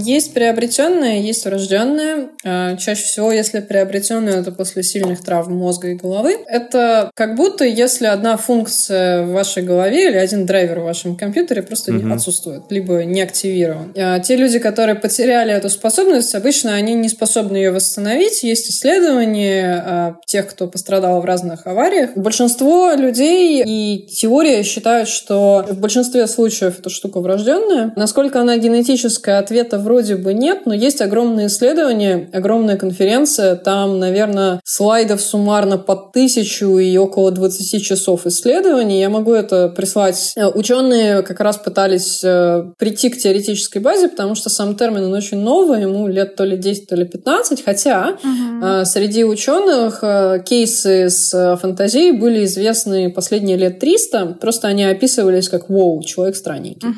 Есть приобретенное, есть врожденное. А, Чаще всего, если приобретенное, это после сильных травм мозга и головы. Это как будто если одна функция в вашей голове или один драйвер в вашем компьютере просто не Мгм. отсутствует, либо не активирован. А Те люди, которые потеряли эту способность, обычно они не способны ее восстановить. Есть исследования а, тех, кто пострадал в разных авариях. Большинство людей и теория считают, что в большинстве случаев эта штука врожденная. Насколько она генетическая, ответа вроде бы нет, но есть огромные исследования, огромная конференция. Там, наверное, слайдов суммарно под тысячу и около 20 часов исследований. Я могу это прислать. Э, Ученые как раз пытались э, прийти к теоретической базе, потому что сам термин, он очень новый, ему лет то ли 10, то ли 15, хотя э, среди ученых э, кейсы с э, фантазией были известны последние лет 300, просто они описывались как «Воу, человек странненький».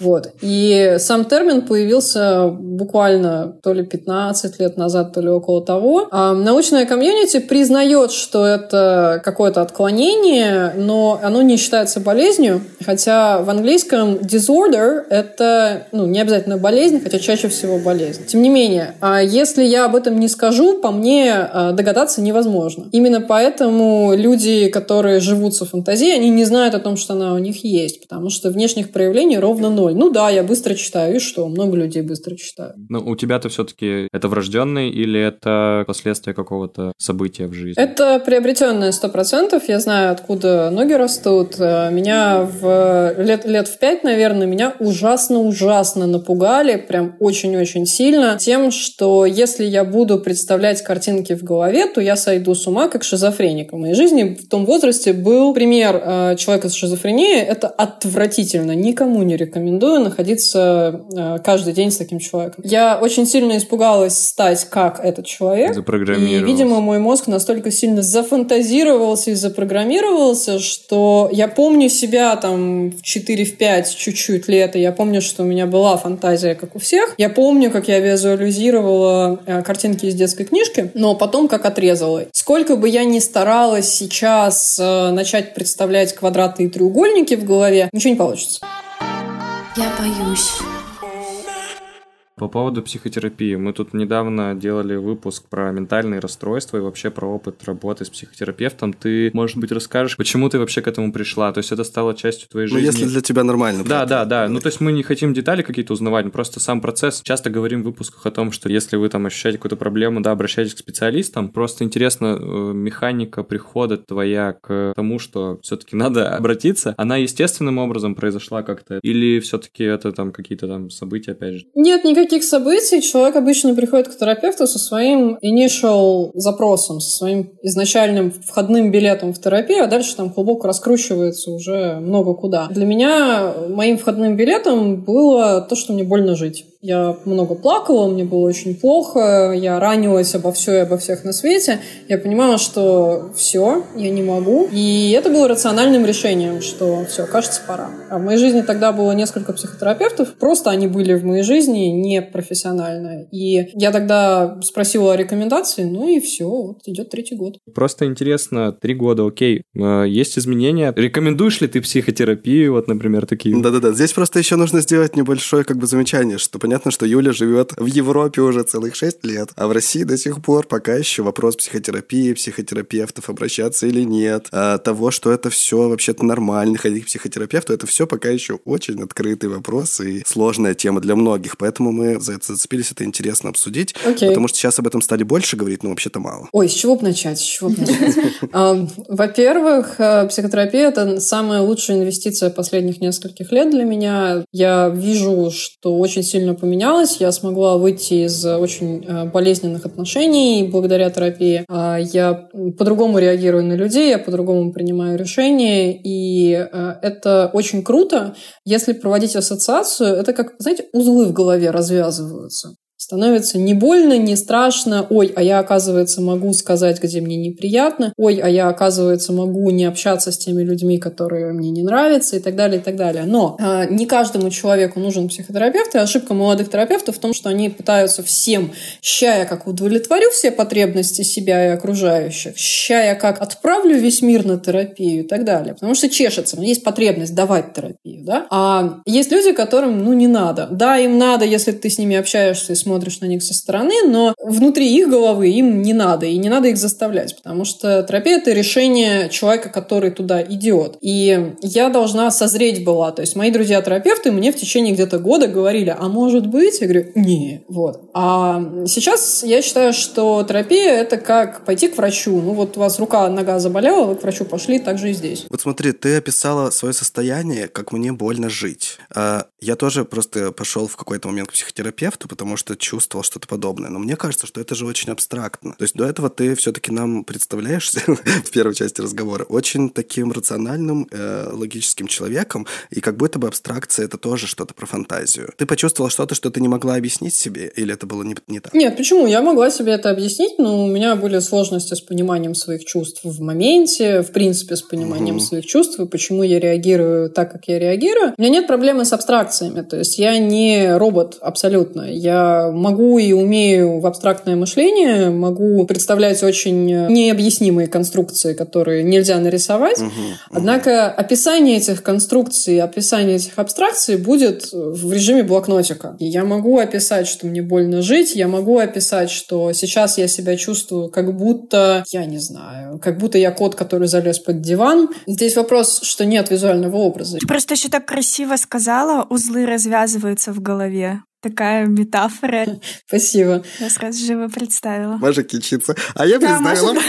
Вот. И сам термин появился буквально то ли 15 лет назад, то ли около того. А научная комьюнити признает, что это какое-то отклонение, но оно не считается болезнью, хотя в английском disorder — это ну, не обязательно болезнь, хотя чаще всего болезнь. Тем не менее, а если если я об этом не скажу, по мне э, догадаться невозможно. Именно поэтому люди, которые живут со фантазией, они не знают о том, что она у них есть, потому что внешних проявлений ровно ноль. Ну да, я быстро читаю, и что? Много людей быстро читают. Ну, у тебя-то все-таки это врожденный или это последствия какого-то события в жизни? Это приобретенное сто процентов. Я знаю, откуда ноги растут. Э, меня в лет, лет в пять, наверное, меня ужасно-ужасно напугали, прям очень-очень сильно, тем, что если я буду представлять картинки в голове, то я сойду с ума как шизофреник. В моей жизни в том возрасте был пример э, человека с шизофренией. Это отвратительно. Никому не рекомендую находиться э, каждый день с таким человеком. Я очень сильно испугалась стать как этот человек. И, видимо, мой мозг настолько сильно зафантазировался и запрограммировался, что я помню себя там в 4-5 чуть-чуть лет, и я помню, что у меня была фантазия, как у всех. Я помню, как я визуализировала э, картинки из детской книжки, но потом как отрезала. Сколько бы я ни старалась сейчас э, начать представлять квадраты и треугольники в голове, ничего не получится. Я боюсь. По поводу психотерапии. Мы тут недавно делали выпуск про ментальные расстройства и вообще про опыт работы с психотерапевтом. Ты, может быть, расскажешь, почему ты вообще к этому пришла? То есть это стало частью твоей жизни? Ну, если для тебя нормально. Да, да, да. Ну, то есть мы не хотим детали какие-то узнавать, просто сам процесс. Часто говорим в выпусках о том, что если вы там ощущаете какую-то проблему, да, обращайтесь к специалистам. Просто интересно, э, механика прихода твоя к тому, что все-таки надо [LAUGHS] обратиться, она естественным образом произошла как-то? Или все-таки это там какие-то там события, опять же? Нет, никаких таких событий человек обычно приходит к терапевту со своим initial запросом, со своим изначальным входным билетом в терапию, а дальше там клубок раскручивается уже много куда. Для меня моим входным билетом было то, что мне больно жить. Я много плакала, мне было очень плохо, я ранилась обо все и обо всех на свете. Я понимала, что все, я не могу. И это было рациональным решением, что все, кажется, пора. А в моей жизни тогда было несколько психотерапевтов. Просто они были в моей жизни не профессионально. И я тогда спросила о рекомендации, ну и все, вот идет третий год. Просто интересно, три года, окей, э, есть изменения. Рекомендуешь ли ты психотерапию, вот, например, такие? Да-да-да, здесь просто еще нужно сделать небольшое как бы замечание, что понятно, что Юля живет в Европе уже целых 6 лет, а в России до сих пор пока еще вопрос психотерапии, психотерапевтов, обращаться или нет, а того, что это все вообще-то нормально, ходить к психотерапевту, это все пока еще очень открытый вопрос и сложная тема для многих, поэтому мы за это зацепились, это интересно обсудить, okay. потому что сейчас об этом стали больше говорить, но вообще-то мало. Ой, с чего бы начать? С чего бы начать? [LAUGHS] Во-первых, э, психотерапия – это самая лучшая инвестиция последних нескольких лет для меня. Я вижу, что очень сильно поменялось. Я смогла выйти из очень э, болезненных отношений благодаря терапии. А, я по-другому реагирую на людей, я по-другому принимаю решения, и э, это очень круто. Если проводить ассоциацию, это как, знаете, узлы в голове развязываются. Становится не больно, не страшно. Ой, а я, оказывается, могу сказать, где мне неприятно. Ой, а я, оказывается, могу не общаться с теми людьми, которые мне не нравятся и так далее, и так далее. Но э, не каждому человеку нужен психотерапевт, и ошибка молодых терапевтов в том, что они пытаются всем, ща я как удовлетворю все потребности себя и окружающих, ща я как отправлю весь мир на терапию и так далее. Потому что чешется, но есть потребность давать терапию, да? А есть люди, которым, ну, не надо. Да, им надо, если ты с ними общаешься и смотришь смотришь на них со стороны, но внутри их головы им не надо, и не надо их заставлять, потому что терапия – это решение человека, который туда идет. И я должна созреть была, то есть мои друзья-терапевты мне в течение где-то года говорили, а может быть? Я говорю, не, вот. А сейчас я считаю, что терапия – это как пойти к врачу. Ну вот у вас рука, нога заболела, вы к врачу пошли, так же и здесь. Вот смотри, ты описала свое состояние, как мне больно жить. А я тоже просто пошел в какой-то момент к психотерапевту, потому что чувствовал что-то подобное. Но мне кажется, что это же очень абстрактно. То есть до этого ты все-таки нам представляешься [LAUGHS] в первой части разговора очень таким рациональным, э, логическим человеком, и как будто бы абстракция это тоже что-то про фантазию. Ты почувствовала что-то, что ты не могла объяснить себе, или это было не, не так? Нет, почему? Я могла себе это объяснить, но у меня были сложности с пониманием своих чувств в моменте, в принципе, с пониманием mm-hmm. своих чувств, и почему я реагирую так, как я реагирую. У меня нет проблемы с абстракциями, то есть я не робот абсолютно. Я могу и умею в абстрактное мышление, могу представлять очень необъяснимые конструкции, которые нельзя нарисовать. Угу, Однако описание этих конструкций, описание этих абстракций будет в режиме блокнотика. И я могу описать, что мне больно жить, я могу описать, что сейчас я себя чувствую как будто, я не знаю, как будто я кот, который залез под диван. Здесь вопрос, что нет визуального образа. Ты просто еще так красиво сказала, узлы развязываются в голове такая метафора. Спасибо. Я сразу живо представила. Маша кичится. А я представила. [LAUGHS]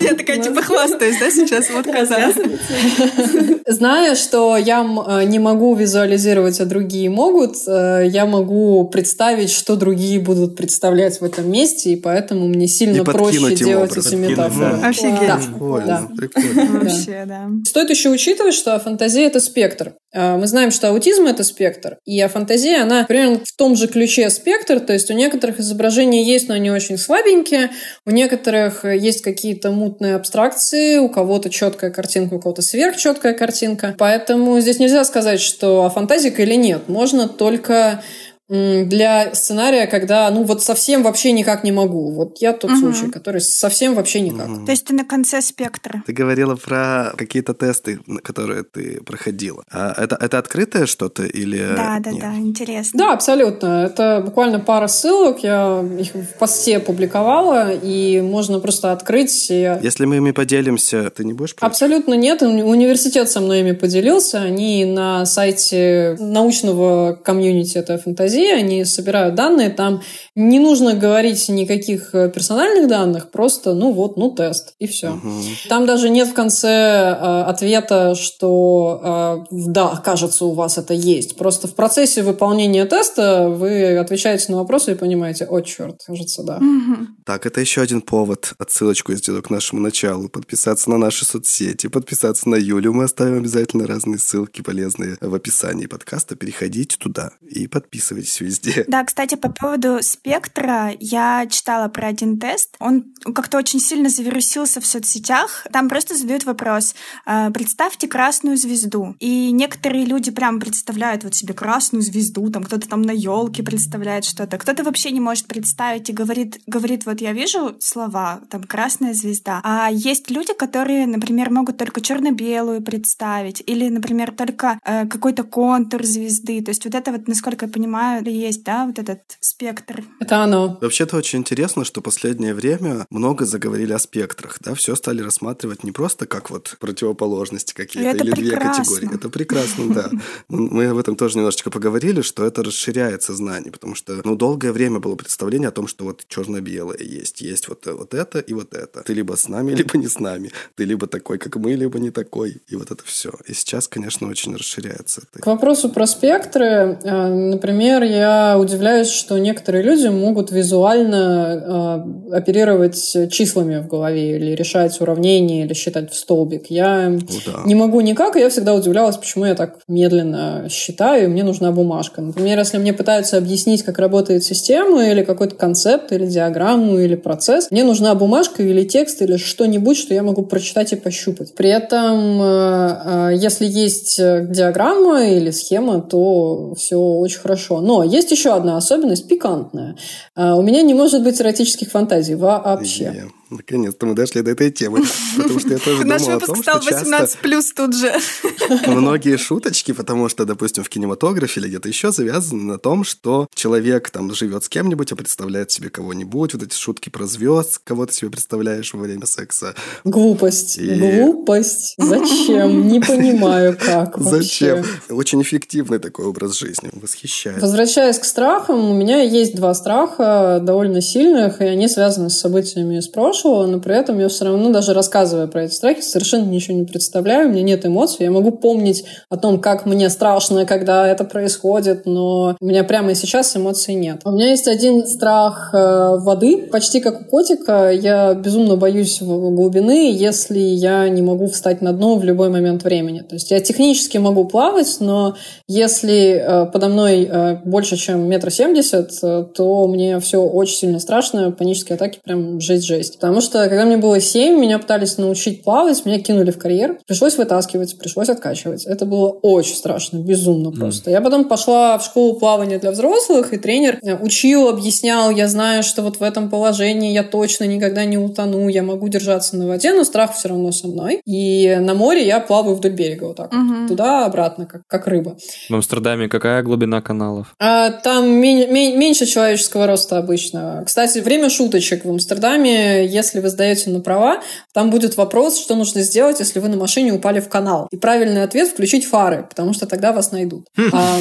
Я такая, типа, хвастаюсь, да, сейчас вот казалось. [LAUGHS] Зная, что я э, не могу визуализировать, а другие могут, э, я могу представить, что другие будут представлять в этом месте, и поэтому мне сильно проще делать эти метафоры. Офигеть. Прикольно. Вообще, да. Стоит еще учитывать, что фантазия — это спектр. Э, мы знаем, что аутизм — это спектр, и афантазия, она примерно в том же ключе спектр, то есть у некоторых изображений есть, но они очень слабенькие, у некоторых есть какие-то мутные абстракции, у кого-то четкая картинка, у кого-то сверхчеткая картинка. Поэтому здесь нельзя сказать, что фантазика или нет. Можно только для сценария, когда, ну, вот совсем вообще никак не могу. Вот я тот угу. случай, который совсем вообще никак. Угу. То есть ты на конце спектра. Ты говорила про какие-то тесты, которые ты проходила. А это, это открытое что-то или Да, да, нет? да, интересно. Да, абсолютно. Это буквально пара ссылок. Я их в посте публиковала, и можно просто открыть. И... Если мы ими поделимся, ты не будешь против? Абсолютно нет. Университет со мной ими поделился. Они на сайте научного комьюнити «Это фантазия» фантазии, они собирают данные, там не нужно говорить никаких э, персональных данных, просто, ну вот, ну тест, и все. Угу. Там даже нет в конце э, ответа, что э, да, кажется, у вас это есть. Просто в процессе выполнения теста вы отвечаете на вопросы и понимаете, о, черт, кажется, да. Угу. Так, это еще один повод, отсылочку сделаю к нашему началу, подписаться на наши соцсети, подписаться на Юлю. Мы оставим обязательно разные ссылки полезные в описании подкаста. Переходите туда и подписывайтесь везде. [LAUGHS] Да, кстати, по поводу спектра, я читала про один тест. Он как-то очень сильно завирусился в соцсетях. Там просто задают вопрос. «А, представьте красную звезду. И некоторые люди прям представляют вот себе красную звезду, там кто-то там на елке представляет что-то. Кто-то вообще не может представить и говорит, говорит, вот я вижу слова, там красная звезда. А есть люди, которые, например, могут только черно-белую представить, или, например, только э, какой-то контур звезды. То есть вот это вот, насколько я понимаю, есть, да, вот этот спектр. Это оно. Вообще-то очень интересно, что последнее время много заговорили о спектрах, да, все стали рассматривать не просто как вот противоположности какие-то или две категории. Это прекрасно, да. Мы об этом тоже немножечко поговорили, что это расширяет сознание, потому что, ну, долгое время было представление о том, что вот черно-белое есть, есть вот, вот это и вот это. Ты либо с нами, [LAUGHS] либо не с нами. Ты либо такой, как мы, либо не такой. И вот это все. И сейчас, конечно, очень расширяется. К вопросу про спектры, э, например, я удивляюсь, что некоторые люди могут визуально э, оперировать числами в голове или решать уравнения, или считать в столбик. Я ну, да. не могу никак, и я всегда удивлялась, почему я так медленно считаю, и мне нужна бумажка. Например, если мне пытаются объяснить, как работает система, или какой-то концепт, или диаграмму, или процесс, мне нужна бумажка или текст, или что-нибудь, что я могу прочитать и пощупать. При этом, э, э, если есть диаграмма или схема, то все очень хорошо. Но есть еще одна особенность, пикантная. У меня не может быть эротических фантазий вообще. Yeah. Наконец-то мы дошли до этой темы, потому что я тоже [LAUGHS] думал Наш выпуск стал 18 плюс тут же. [LAUGHS] Многие шуточки, потому что, допустим, в кинематографе или где-то еще завязаны на том, что человек там живет с кем-нибудь, а представляет себе кого-нибудь. Вот эти шутки про звезд, кого ты себе представляешь во время секса. Глупость. И... Глупость. Зачем? Не понимаю, как [LAUGHS] Зачем? Очень эффективный такой образ жизни. Восхищает. Возвращаясь к страхам, у меня есть два страха довольно сильных, и они связаны с событиями из прошлого прошлого, но при этом я все равно, даже рассказывая про эти страхи, совершенно ничего не представляю, у меня нет эмоций. Я могу помнить о том, как мне страшно, когда это происходит, но у меня прямо сейчас эмоций нет. У меня есть один страх э, воды, почти как у котика. Я безумно боюсь глубины, если я не могу встать на дно в любой момент времени. То есть я технически могу плавать, но если э, подо мной э, больше, чем метр семьдесят, то мне все очень сильно страшно, панические атаки прям жесть-жесть. Потому что, когда мне было 7, меня пытались научить плавать, меня кинули в карьер. Пришлось вытаскивать, пришлось откачивать. Это было очень страшно, безумно просто. Mm. Я потом пошла в школу плавания для взрослых, и тренер э, учил, объяснял, я знаю, что вот в этом положении я точно никогда не утону, я могу держаться на воде, но страх все равно со мной. И на море я плаваю вдоль берега вот так mm-hmm. вот, туда-обратно, как, как рыба. В Амстердаме какая глубина каналов? А, там ми- ми- меньше человеческого роста обычно. Кстати, время шуточек в Амстердаме, если вы сдаете на права, там будет вопрос, что нужно сделать, если вы на машине упали в канал. И правильный ответ – включить фары, потому что тогда вас найдут. Хм. А,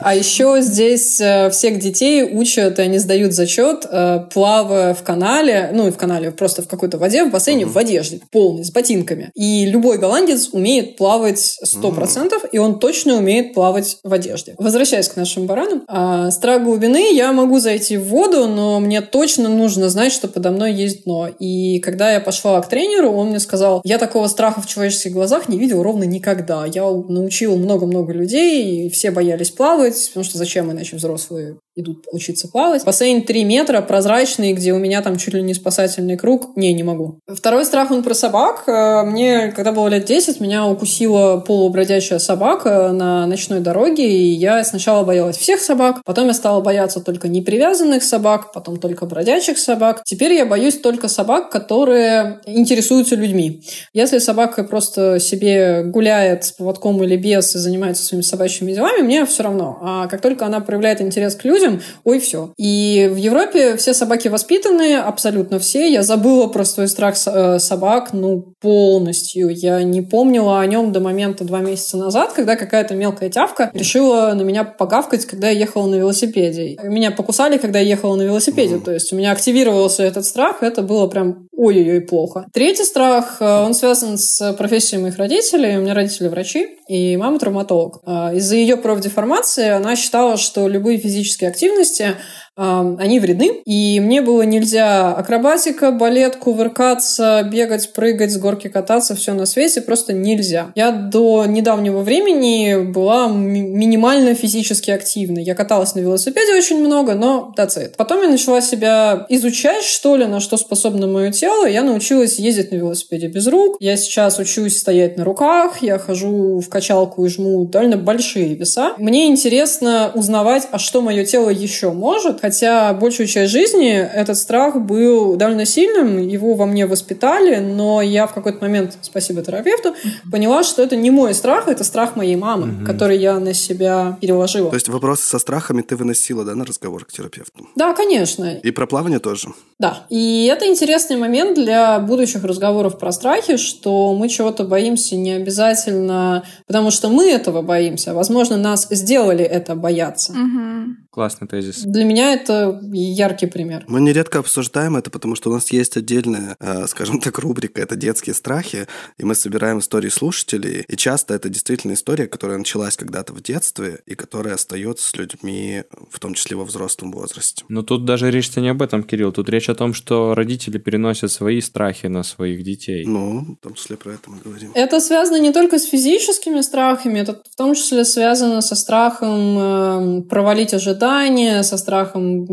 а еще здесь э, всех детей учат, и они сдают зачет, э, плавая в канале, ну и в канале, просто в какой-то воде, в бассейне, в одежде, полной, с ботинками. И любой голландец умеет плавать 100%, и он точно умеет плавать в одежде. Возвращаясь к нашим баранам, а, страх глубины, я могу зайти в воду, но мне точно нужно знать, что подо мной есть дно. И когда я пошла к тренеру, он мне сказал, я такого страха в человеческих глазах не видел ровно никогда. Я научил много-много людей, и все боялись плавать, потому что зачем иначе взрослые идут учиться плавать. Бассейн 3 метра, прозрачный, где у меня там чуть ли не спасательный круг. Не, не могу. Второй страх, он про собак. Э, мне, когда было лет 10, меня укусила полубродящая собака на ночной дороге, и я сначала боялась всех собак, потом я стала бояться только непривязанных собак, потом только бродячих собак. Теперь я боюсь только собак, которые интересуются людьми. Если собака просто себе гуляет с поводком или без и занимается своими собачьими делами, мне все равно. А как только она проявляет интерес к людям, людям, ой, все. И в Европе все собаки воспитанные, абсолютно все. Я забыла про свой страх э, собак, ну, полностью. Я не помнила о нем до момента два месяца назад, когда какая-то мелкая тявка решила на меня погавкать, когда я ехала на велосипеде. Меня покусали, когда я ехала на велосипеде. То есть у меня активировался этот страх, это было прям ой-ой-ой плохо. Третий страх, э, он связан с профессией моих родителей. У меня родители врачи, и мама травматолог. А, из-за ее профдеформации она считала, что любые физические активности они вредны. И мне было нельзя акробатика, балет, кувыркаться, бегать, прыгать, с горки кататься, все на свете просто нельзя. Я до недавнего времени была минимально физически активна. Я каталась на велосипеде очень много, но that's it. Потом я начала себя изучать, что ли, на что способно мое тело. Я научилась ездить на велосипеде без рук. Я сейчас учусь стоять на руках. Я хожу в качалку и жму довольно большие веса. Мне интересно узнавать, а что мое тело еще может, Хотя большую часть жизни этот страх был довольно сильным, его во мне воспитали, но я в какой-то момент, спасибо терапевту, поняла, что это не мой страх, это страх моей мамы, угу. который я на себя переложила. То есть вопросы со страхами ты выносила, да, на разговор к терапевту? Да, конечно. И про плавание тоже? Да. И это интересный момент для будущих разговоров про страхи, что мы чего-то боимся не обязательно, потому что мы этого боимся. А, возможно, нас сделали это бояться. Угу. Классный тезис. Для меня это яркий пример. Мы нередко обсуждаем это, потому что у нас есть отдельная, э, скажем так, рубрика «Это детские страхи», и мы собираем истории слушателей, и часто это действительно история, которая началась когда-то в детстве, и которая остается с людьми, в том числе во взрослом возрасте. Но тут даже речь-то не об этом, Кирилл, тут речь о том, что родители переносят свои страхи на своих детей. Ну, в том числе про это мы говорим. Это связано не только с физическими страхами, это в том числе связано со страхом э, провалить ожидания, ожидания, со страхом,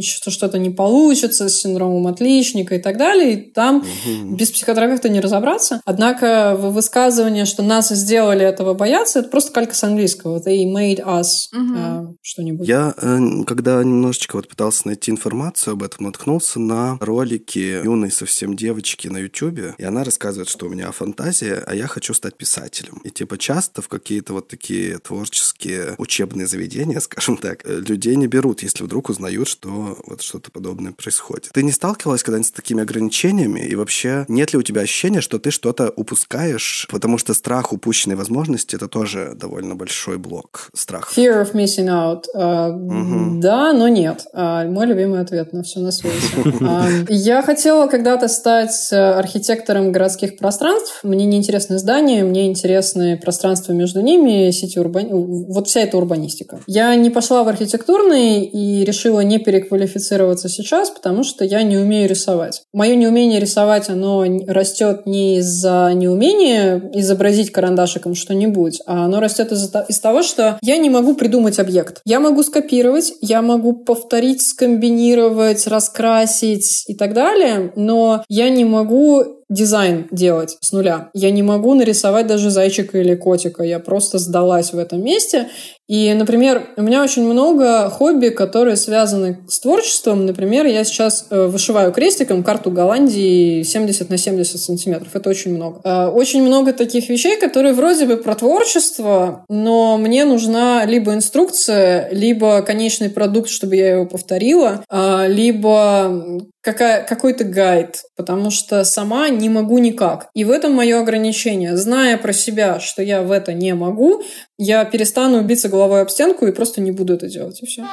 что что-то не получится, с синдромом отличника и так далее. И там угу. без психотерапевта не разобраться. Однако высказывание, что нас сделали этого бояться, это просто калька с английского. They made us угу. э, что-нибудь. Я, э, когда немножечко вот пытался найти информацию об этом, наткнулся на ролики юной совсем девочки на YouTube, и она рассказывает, что у меня фантазия, а я хочу стать писателем. И типа часто в какие-то вот такие творческие учебные заведения, [LAUGHS] скажем так, э, людей не берут, если вдруг узнают, что вот что-то подобное происходит. Ты не сталкивалась когда-нибудь с такими ограничениями? И вообще, нет ли у тебя ощущения, что ты что-то упускаешь? Потому что страх упущенной возможности — это тоже довольно большой блок страха. Fear of missing out. Uh, угу. Да, но нет. Uh, мой любимый ответ на все на свете. Uh, [LAUGHS] я хотела когда-то стать э, архитектором городских пространств. Мне не интересны здания, мне интересны пространства между ними, сети урбани... Вот вся эта урбанистика. Я не пошла в архитектуру архитектурный и решила не переквалифицироваться сейчас, потому что я не умею рисовать. Мое неумение рисовать, оно растет не из-за неумения изобразить карандашиком что-нибудь, а оно растет из, из того, что я не могу придумать объект. Я могу скопировать, я могу повторить, скомбинировать, раскрасить и так далее, но я не могу дизайн делать с нуля. Я не могу нарисовать даже зайчика или котика. Я просто сдалась в этом месте. И, например, у меня очень много хобби, которые связаны с творчеством. Например, я сейчас э, вышиваю крестиком карту Голландии 70 на 70 сантиметров. Это очень много. Э, очень много таких вещей, которые вроде бы про творчество, но мне нужна либо инструкция, либо конечный продукт, чтобы я его повторила, э, либо какая, какой-то гайд, потому что сама не могу никак. И в этом мое ограничение. Зная про себя, что я в это не могу, я перестану биться головой об стенку и просто не буду это делать, и все.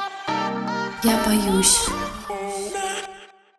Я боюсь.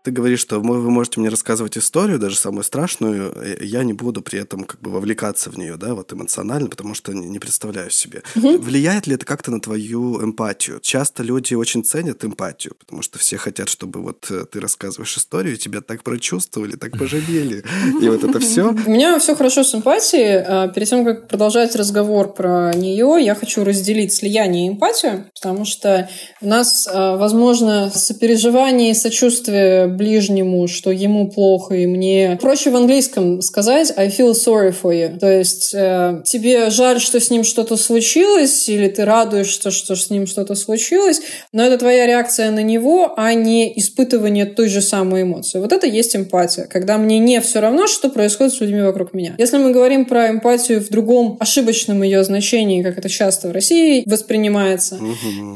Ты говоришь, что вы можете мне рассказывать историю, даже самую страшную, я не буду при этом как бы вовлекаться в нее, да, вот эмоционально, потому что не представляю себе. Угу. Влияет ли это как-то на твою эмпатию? Часто люди очень ценят эмпатию, потому что все хотят, чтобы вот э, ты рассказываешь историю, и тебя так прочувствовали, так пожалели, и вот это все. У меня все хорошо с эмпатией. А, перед тем, как продолжать разговор про нее, я хочу разделить слияние и эмпатию, потому что у нас, а, возможно, сопереживание и сочувствие ближнему, что ему плохо, и мне проще в английском сказать I feel sorry for you. То есть э, тебе жаль, что с ним что-то случилось, или ты радуешься, что с ним что-то случилось, но это твоя реакция на него, а не испытывание той же самой эмоции. Вот это есть эмпатия, когда мне не все равно, что происходит с людьми вокруг меня. Если мы говорим про эмпатию в другом ошибочном ее значении, как это часто в России воспринимается,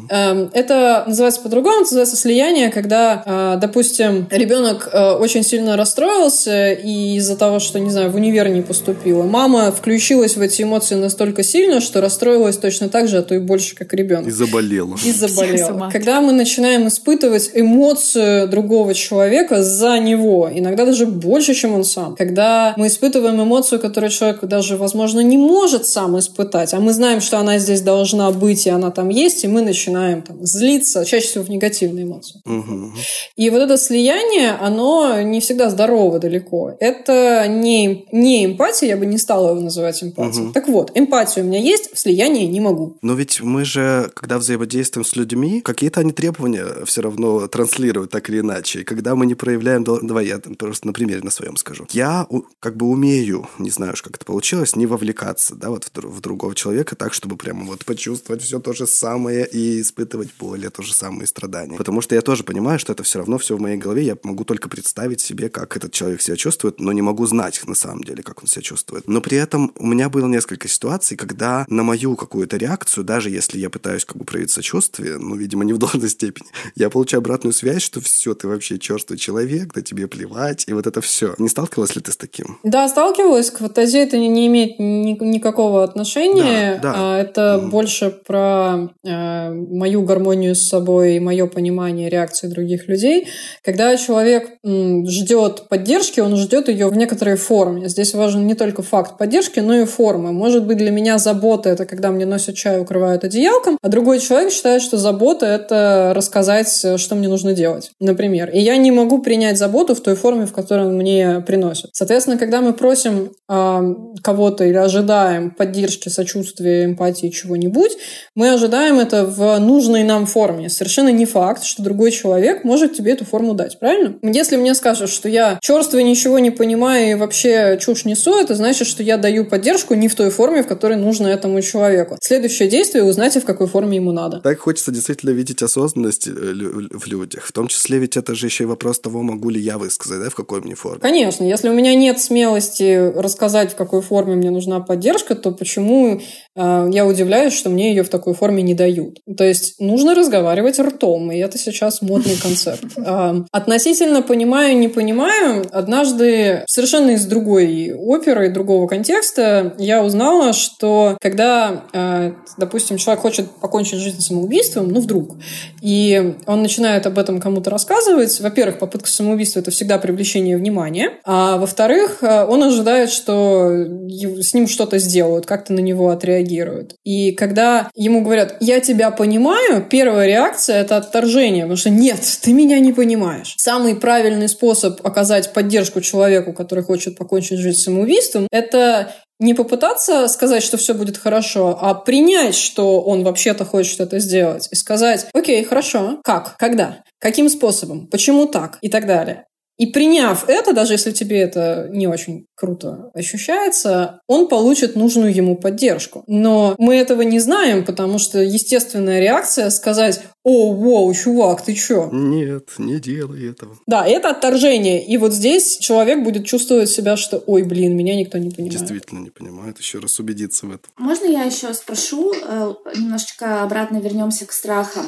э, это называется по-другому, называется слияние, когда, э, допустим, ребенок э, очень сильно расстроился и из-за того, что, не знаю, в универ не поступила. Мама включилась в эти эмоции настолько сильно, что расстроилась точно так же, а то и больше, как ребенок. И заболела. И заболела. Когда мы начинаем испытывать эмоцию другого человека за него, иногда даже больше, чем он сам. Когда мы испытываем эмоцию, которую человек даже, возможно, не может сам испытать, а мы знаем, что она здесь должна быть, и она там есть, и мы начинаем там злиться, чаще всего в негативные эмоции. Угу. И вот это слияние влияние, оно не всегда здорово далеко. Это не, не эмпатия, я бы не стала его называть эмпатией. Угу. Так вот, эмпатия у меня есть, в слиянии не могу. Но ведь мы же, когда взаимодействуем с людьми, какие-то они требования все равно транслируют так или иначе. И когда мы не проявляем... Давай я просто на примере на своем скажу. Я как бы умею, не знаю, как это получилось, не вовлекаться, да, вот в, в другого человека так, чтобы прямо вот почувствовать все то же самое и испытывать боль, то же самое страдания. Потому что я тоже понимаю, что это все равно все в моей голове, я могу только представить себе, как этот человек себя чувствует, но не могу знать на самом деле, как он себя чувствует. Но при этом у меня было несколько ситуаций, когда на мою какую-то реакцию, даже если я пытаюсь как бы проявить сочувствие, ну, видимо, не в должной степени, [LAUGHS] я получаю обратную связь, что все, ты вообще черствый человек, да тебе плевать, и вот это все. Не сталкивалась ли ты с таким? Да, сталкивалась. К фантазии это не, не имеет ни, никакого отношения. Да, да. А это mm. больше про э, мою гармонию с собой и мое понимание реакции других людей. Когда человек ждет поддержки, он ждет ее в некоторой форме. Здесь важен не только факт поддержки, но и форма. Может быть, для меня забота — это когда мне носят чай, укрывают одеялком, а другой человек считает, что забота — это рассказать, что мне нужно делать, например. И я не могу принять заботу в той форме, в которой он мне приносит. Соответственно, когда мы просим э, кого-то или ожидаем поддержки, сочувствия, эмпатии, чего-нибудь, мы ожидаем это в нужной нам форме. Совершенно не факт, что другой человек может тебе эту форму дать правильно? Если мне скажут, что я черствый, ничего не понимаю и вообще чушь несу, это значит, что я даю поддержку не в той форме, в которой нужно этому человеку. Следующее действие узнайте, в какой форме ему надо. Так хочется действительно видеть осознанность э, в людях. В том числе ведь это же еще и вопрос того, могу ли я высказать, да, в какой мне форме. Конечно. Если у меня нет смелости рассказать, в какой форме мне нужна поддержка, то почему э, я удивляюсь, что мне ее в такой форме не дают? То есть нужно разговаривать ртом, и это сейчас модный концепт. [LAUGHS] Отношения Относительно понимаю, не понимаю, однажды совершенно из другой оперы, другого контекста я узнала, что когда, э, допустим, человек хочет покончить жизнь самоубийством, ну вдруг, и он начинает об этом кому-то рассказывать, во-первых, попытка самоубийства – это всегда привлечение внимания, а во-вторых, э, он ожидает, что с ним что-то сделают, как-то на него отреагируют. И когда ему говорят «я тебя понимаю», первая реакция – это отторжение, потому что «нет, ты меня не понимаешь». Самый правильный способ оказать поддержку человеку, который хочет покончить жизнь самоубийством, это не попытаться сказать, что все будет хорошо, а принять, что он вообще-то хочет это сделать, и сказать, окей, хорошо, как, когда, каким способом, почему так? и так далее. И приняв это, даже если тебе это не очень круто ощущается, он получит нужную ему поддержку. Но мы этого не знаем, потому что естественная реакция сказать «О, вау, чувак, ты чё?» Нет, не делай этого. Да, это отторжение. И вот здесь человек будет чувствовать себя, что «Ой, блин, меня никто не понимает». Действительно не понимает. Еще раз убедиться в этом. Можно я еще спрошу, э, немножечко обратно вернемся к страхам?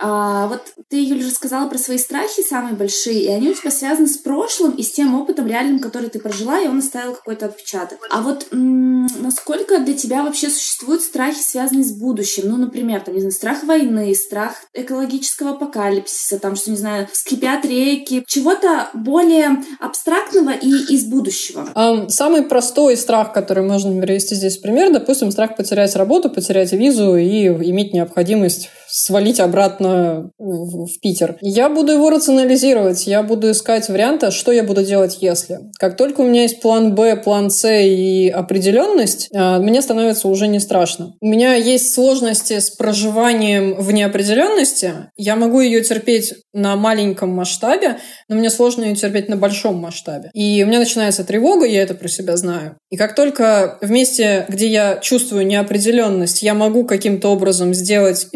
А, вот ты, Юля, уже сказала про свои страхи самые большие, и они у тебя связаны с прошлым и с тем опытом реальным, который ты прожила, и он оставил какой-то отпечаток. А вот насколько для тебя вообще существуют страхи, связанные с будущим? Ну, например, там, не знаю, страх войны, страх экологического апокалипсиса, там, что, не знаю, скипят реки, чего-то более абстрактного и из будущего. Самый простой страх, который можно привести здесь в пример, допустим, страх потерять работу, потерять визу и иметь необходимость свалить обратно в Питер. Я буду его рационализировать, я буду искать варианты, что я буду делать, если. Как только у меня есть план Б, план С и определенность, а, мне становится уже не страшно. У меня есть сложности с проживанием в неопределенности. Я могу ее терпеть на маленьком масштабе, но мне сложно ее терпеть на большом масштабе. И у меня начинается тревога, я это про себя знаю. И как только в месте, где я чувствую неопределенность, я могу каким-то образом сделать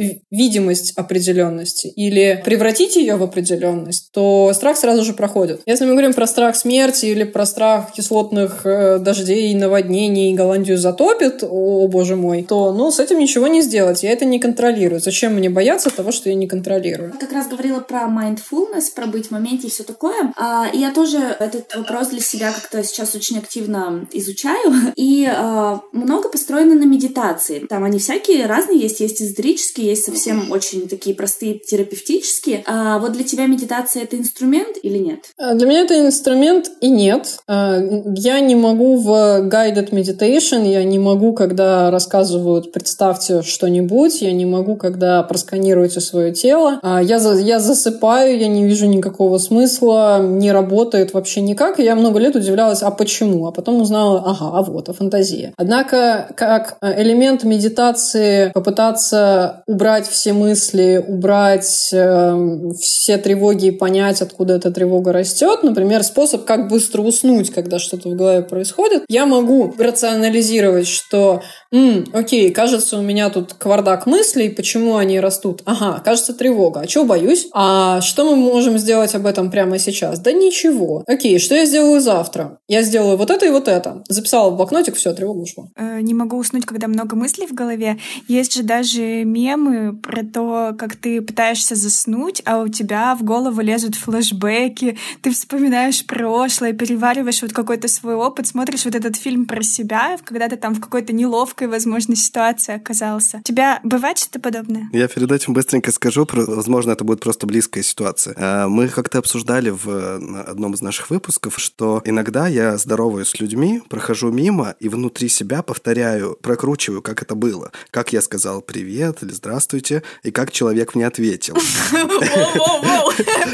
видимость определенности или превратить ее в определенность, то страх сразу же проходит. Если мы говорим про страх смерти или про страх кислотных э, дождей, наводнений, Голландию затопит, о, боже мой, то, ну, с этим ничего не сделать. Я это не контролирую. Зачем мне бояться того, что я не контролирую? Как раз говорила про mindfulness, про быть в моменте и все такое. А, и я тоже этот вопрос для себя как-то сейчас очень активно изучаю. И а, много построено на медитации. Там они всякие разные есть. Есть эзотерические, есть совсем совсем очень такие простые терапевтические. А вот для тебя медитация это инструмент или нет? А, для меня это инструмент и нет. А, я не могу в guided meditation, я не могу, когда рассказывают, представьте что-нибудь, я не могу, когда просканируете свое тело. А, я, я засыпаю, я не вижу никакого смысла, не работает вообще никак. И я много лет удивлялась, а почему? А потом узнала, ага, а вот, а фантазия. Однако, как элемент медитации попытаться убрать все мысли, убрать э, все тревоги и понять, откуда эта тревога растет. Например, способ, как быстро уснуть, когда что-то в голове происходит. Я могу рационализировать, что М, окей, кажется, у меня тут квардак мыслей, почему они растут. Ага, кажется, тревога. А чего боюсь? А что мы можем сделать об этом прямо сейчас? Да ничего. Окей, что я сделаю завтра? Я сделаю вот это и вот это. Записала в блокнотик, все, тревога ушла. Э, не могу уснуть, когда много мыслей в голове. Есть же даже мемы про то, как ты пытаешься заснуть, а у тебя в голову лезут флешбеки, ты вспоминаешь прошлое, перевариваешь вот какой-то свой опыт, смотришь вот этот фильм про себя, когда ты там в какой-то неловкой неловкой, возможно, ситуации оказался. У тебя бывает что-то подобное? Я перед этим быстренько скажу, возможно, это будет просто близкая ситуация. А, мы как-то обсуждали в одном из наших выпусков, что иногда я здороваюсь с людьми, прохожу мимо и внутри себя повторяю, прокручиваю, как это было. Как я сказал привет или здравствуйте, и как человек мне ответил. [LAUGHS]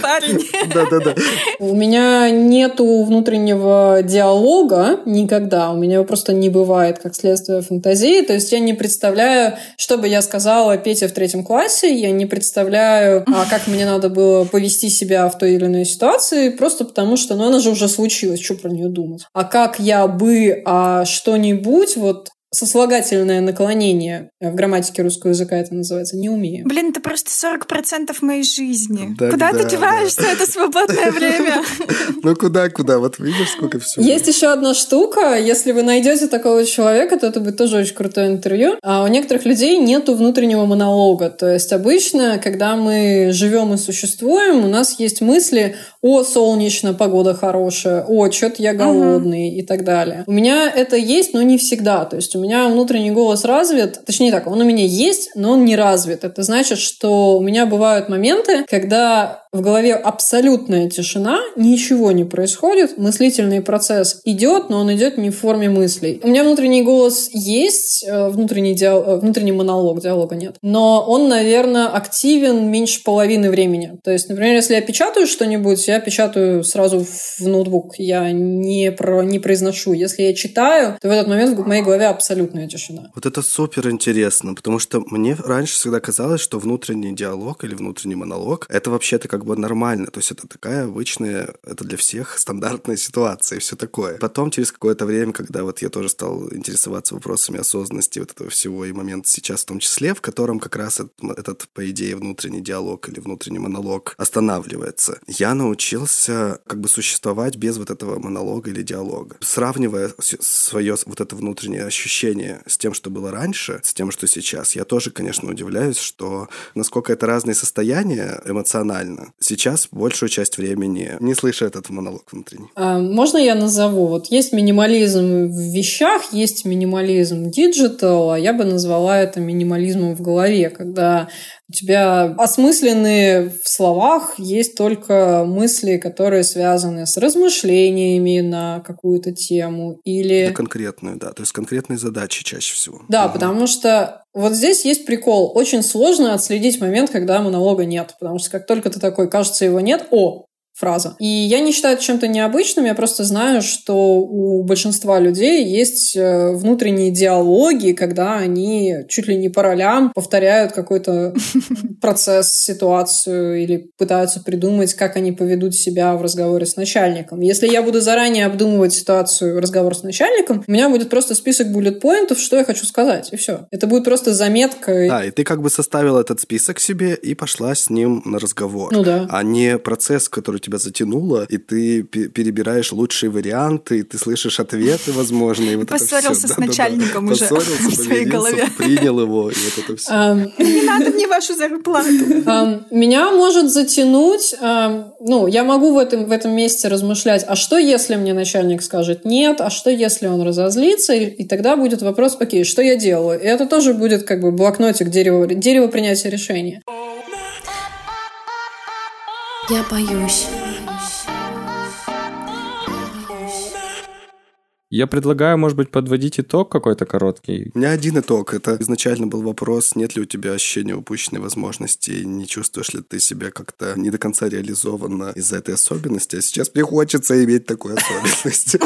Парень. Да-да-да. У меня нету внутреннего диалога никогда. У меня просто не бывает, как следствие фантазии фантазии. То есть я не представляю, что бы я сказала Пете в третьем классе, я не представляю, а как мне надо было повести себя в той или иной ситуации, просто потому что, ну, она же уже случилась, что про нее думать. А как я бы а что-нибудь, вот сослагательное наклонение. В грамматике русского языка это называется. Не умею. Блин, это просто 40% моей жизни. Да, куда да, ты деваешься да. это свободное время? [LAUGHS] Ну куда-куда? Вот видишь, сколько всего. Есть еще одна штука. Если вы найдете такого человека, то это будет тоже очень крутое интервью. А у некоторых людей нету внутреннего монолога. То есть обычно, когда мы живем и существуем, у нас есть мысли о солнечно, погода хорошая, о, что-то я голодный и так далее. У меня это есть, но не всегда. То есть у меня внутренний голос развит, точнее так, он у меня есть, но он не развит. Это значит, что у меня бывают моменты, когда в голове абсолютная тишина, ничего не происходит, мыслительный процесс идет, но он идет не в форме мыслей. У меня внутренний голос есть, э, внутренний, диал... э, внутренний монолог, диалога нет, но он, наверное, активен меньше половины времени. То есть, например, если я печатаю что-нибудь, я печатаю сразу в ноутбук, я не, про... не произношу. Если я читаю, то в этот момент в моей голове абсолютная тишина. Вот это супер интересно, потому что мне раньше всегда казалось, что внутренний диалог или внутренний монолог это вообще-то как бы нормально. То есть это такая обычная, это для всех стандартная ситуация и все такое. Потом через какое-то время, когда вот я тоже стал интересоваться вопросами осознанности вот этого всего и момент сейчас в том числе, в котором как раз этот, этот по идее, внутренний диалог или внутренний монолог останавливается, я научился как бы существовать без вот этого монолога или диалога. Сравнивая свое вот это внутреннее ощущение с тем, что было раньше, с тем, что сейчас, я тоже, конечно, удивляюсь, что насколько это разные состояния эмоционально. Сейчас большую часть времени не слышу этот монолог внутренний. А, можно я назову? Вот есть минимализм в вещах, есть минимализм digital, а я бы назвала это минимализмом в голове, когда у тебя осмысленные в словах есть только мысли, которые связаны с размышлениями на какую-то тему или... На конкретную, да. То есть конкретные задачи чаще всего. Да, Мгм. потому что вот здесь есть прикол. Очень сложно отследить момент, когда монолога нет. Потому что как только ты такой, кажется, его нет, о, фраза. И я не считаю это чем-то необычным, я просто знаю, что у большинства людей есть э, внутренние диалоги, когда они чуть ли не по ролям повторяют какой-то [LAUGHS] процесс, ситуацию или пытаются придумать, как они поведут себя в разговоре с начальником. Если я буду заранее обдумывать ситуацию, разговор с начальником, у меня будет просто список буллет-поинтов, что я хочу сказать, и все. Это будет просто заметка. Да, и ты как бы составила этот список себе и пошла с ним на разговор. Ну да. А не процесс, который тебя затянуло, и ты пе- перебираешь лучшие варианты, и ты слышишь ответы возможные. и Вот это Поссорился всё. с Да-да-да. начальником уже Поссорился, в своей голове. принял его, и вот это все. Ам, Не надо мне вашу зарплату. Меня может затянуть, ну, я могу в этом, в этом месте размышлять, а что если мне начальник скажет нет, а что если он разозлится, и, и тогда будет вопрос, окей, что я делаю? И это тоже будет как бы блокнотик дерево, дерево принятия решения. Я боюсь. Я предлагаю, может быть, подводить итог какой-то короткий. У меня один итог. Это изначально был вопрос, нет ли у тебя ощущения упущенной возможности, не чувствуешь ли ты себя как-то не до конца реализованно из-за этой особенности. А сейчас мне хочется иметь такую особенность.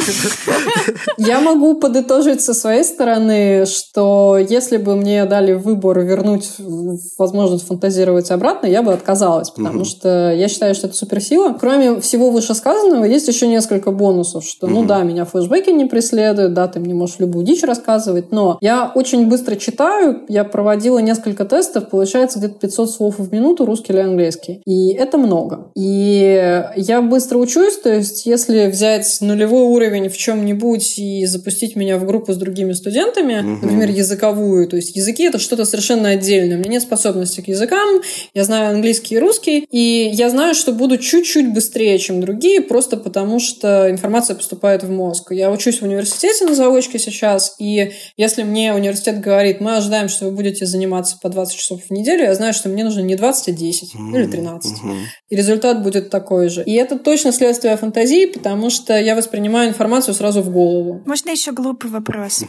Я могу подытожить со своей стороны, что если бы мне дали выбор вернуть возможность фантазировать обратно, я бы отказалась, потому что я считаю, что это суперсила. Кроме всего вышесказанного, есть еще несколько бонусов, что, ну да, меня флешбеки не преследуют, да, ты мне можешь любую дичь рассказывать, но я очень быстро читаю, я проводила несколько тестов, получается где-то 500 слов в минуту, русский или английский. И это много. И я быстро учусь, то есть если взять нулевой уровень в чем-нибудь и запустить меня в группу с другими студентами, Мгм. например, языковую, то есть языки это что-то совершенно отдельное. У меня нет способности к языкам, я знаю английский и русский, и я знаю, что буду чуть-чуть быстрее, чем другие, просто потому что информация поступает в мозг. Я учусь в университете на заочке сейчас, и если мне университет говорит, мы ожидаем, что вы будете заниматься по 20 часов в неделю, я знаю, что мне нужно не 20, а 10 или 13. Мгм. И результат будет такой же. И это точно следствие фантазии, потому что я воспринимаю информацию сразу в голову. Можно еще глупый вопрос?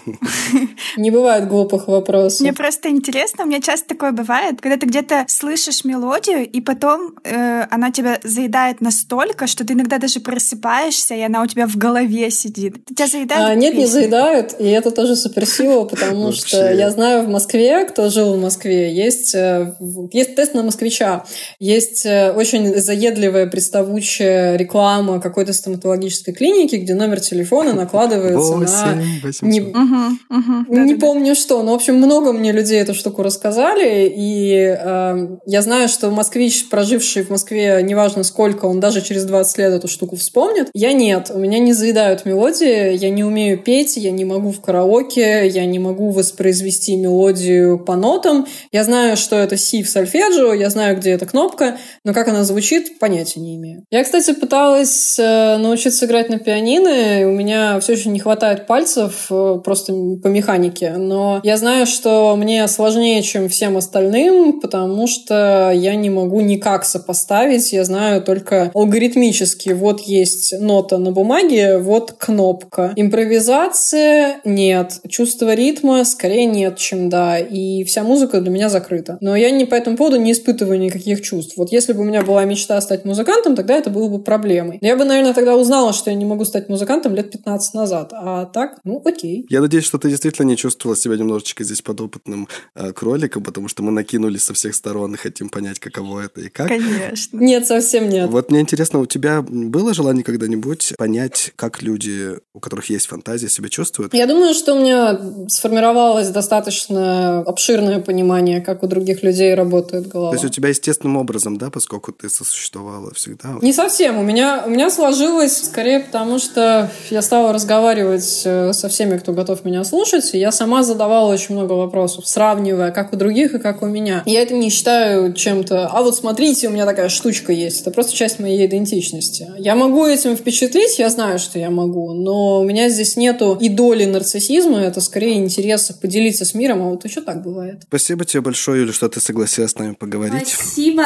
[LAUGHS] Не бывает глупых вопросов. Мне просто интересно, у меня часто такое бывает, когда ты где-то слышишь мелодию, и потом э, она тебя заедает настолько, что ты иногда даже просыпаешься, и она у тебя в голове сидит. Тебя заедает заедают? А, нет, не заедают, и это тоже суперсила, [LAUGHS] потому что я знаю в Москве, кто жил в Москве, есть, э, есть тест на москвича, есть э, очень заедливая, приставучая реклама какой-то стоматологической клиники, где номер телефона [LAUGHS] накладывается на... Восемь, не-. Мгм, мгм, Не да-да-да. помню что, но, в общем, много мне людей эту штуку рассказали, и э, я знаю, что москвич, проживший в Москве, неважно сколько, он даже через 20 лет эту штуку вспомнит. Я нет, у меня не заедают мелодии, я не умею петь, я не могу в караоке, я не могу воспроизвести мелодию по нотам. Я знаю, что это си в сольфеджио, я знаю, где эта кнопка, но как она звучит, понятия не имею. Я, кстати, пыталась э, научиться играть на пианино, и у меня все еще не хватает пальцев э, просто по механике, но я знаю, что мне сложнее, чем всем остальным, потому что я не могу никак сопоставить, я знаю только алгоритмически. Вот есть нота на бумаге, вот кнопка. Импровизация — нет. Чувство ритма скорее нет, чем да. И вся музыка для меня закрыта. Но я не по этому поводу не испытываю никаких чувств. Вот если бы у меня была мечта стать музыкантом, тогда это было бы проблемой. Я бы, наверное, тогда узнала, что я не могу стать музыкантом лет 15 назад. А так, ну окей. Я надеюсь, что ты действительно не чувствовала себя немножечко здесь подопытным э, кроликом, потому что мы накинулись со всех сторон и хотим понять, каково это и как. Конечно. Нет, совсем нет. Вот мне интересно, у тебя было желание когда-нибудь понять, как люди, у которых есть фантазия, себя чувствуют? Я думаю, что у меня сформировалось достаточно обширное понимание, как у других людей работает голова. То есть у тебя естественным образом, да, поскольку ты сосуществовала всегда? Не совсем. У меня, у меня сложилось скорее потому, что я стала разговаривать э, со всеми, кто готов меня слушать, и я сама задавала очень много вопросов, сравнивая, как у других и как у меня. Я это не считаю чем-то, а вот смотрите, у меня такая штучка есть. Это просто часть моей идентичности. Я могу этим впечатлить, я знаю, что я могу, но у меня здесь нету и доли нарциссизма, это скорее интерес поделиться с миром, а вот еще так бывает. Спасибо тебе большое, Юля, что ты согласилась с нами поговорить. Спасибо.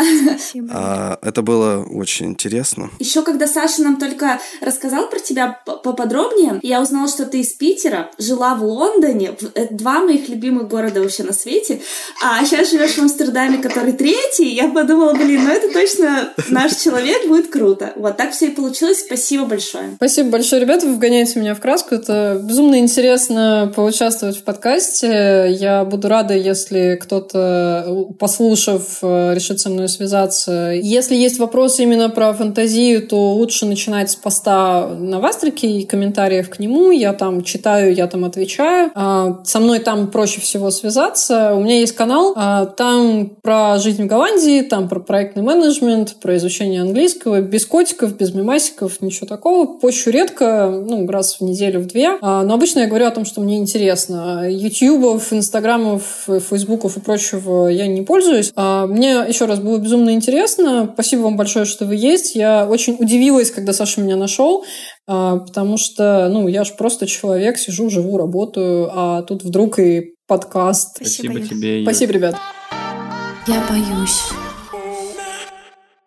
А, это было очень интересно. Еще когда Саша нам только рассказал про тебя поподробнее, я узнала, что ты из Питера, жила в Лондоне, два моих любимых города вообще на свете, а сейчас живешь в Амстердаме, который третий, я подумала, блин, ну это точно наш человек, будет круто. Вот так все и получилось, спасибо большое. Спасибо большое, ребята, вы вгоняете меня в краску. Это безумно интересно поучаствовать в подкасте. Я буду рада, если кто-то, послушав, э, решит со мной связаться. Если есть вопросы именно про фантазию, то лучше начинать с поста на Вастрике и комментариев к нему. Я там читаю, я там отвечаю. А, Со мной там проще всего связаться. У меня есть канал, а, там про жизнь в Голландии, там про проектный менеджмент, про изучение английского. Без котиков, без мемасиков, ничего такого. Пощу редко, ну, раз в неделю, в две. А, Но обычно я говорю о том, что мне интересно. Ютубов, инстаграмов, фейсбуков и прочего я не пользуюсь. А, Мне, еще раз, было безумно интересно. Спасибо вам большое, что вы есть. Я очень удивилась, когда Саша меня нашел, а, потому что, ну, я же просто человек, сижу, живу, работаю, а тут вдруг и подкаст. Спасибо, Спасибо тебе, Юль. Спасибо, ребят. Я боюсь.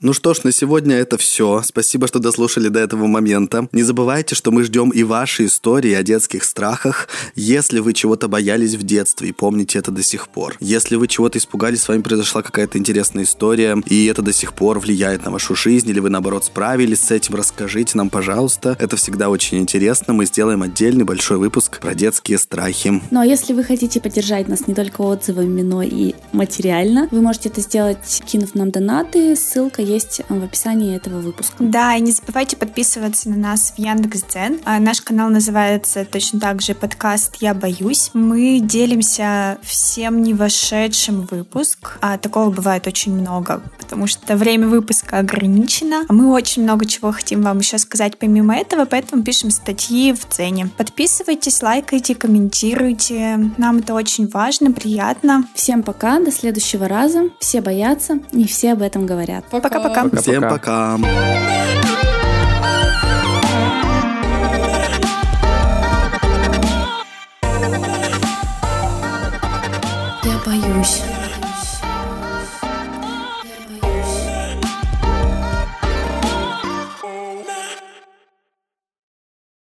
Ну что ж, на сегодня это все. Спасибо, что дослушали до этого момента. Не забывайте, что мы ждем и ваши истории о детских страхах, если вы чего-то боялись в детстве и помните это до сих пор. Если вы чего-то испугались, с вами произошла какая-то интересная история, и это до сих пор влияет на вашу жизнь, или вы наоборот справились с этим, расскажите нам, пожалуйста. Это всегда очень интересно. Мы сделаем отдельный большой выпуск про детские страхи. Ну а если вы хотите поддержать нас не только отзывами, но и материально, вы можете это сделать, кинув нам донаты. Ссылка есть в описании этого выпуска. Да, и не забывайте подписываться на нас в Яндекс.Дзен. А Наш канал называется точно так же подкаст «Я боюсь». Мы делимся всем не вошедшим выпуск, а такого бывает очень много, потому что время выпуска ограничено. А Мы очень много чего хотим вам еще сказать помимо этого, поэтому пишем статьи в цене. Подписывайтесь, лайкайте, комментируйте. Нам это очень важно, приятно. Всем пока, до следующего раза. Все боятся, не все об этом говорят. Пока-пока. Пока-пока. Всем пока! Я боюсь.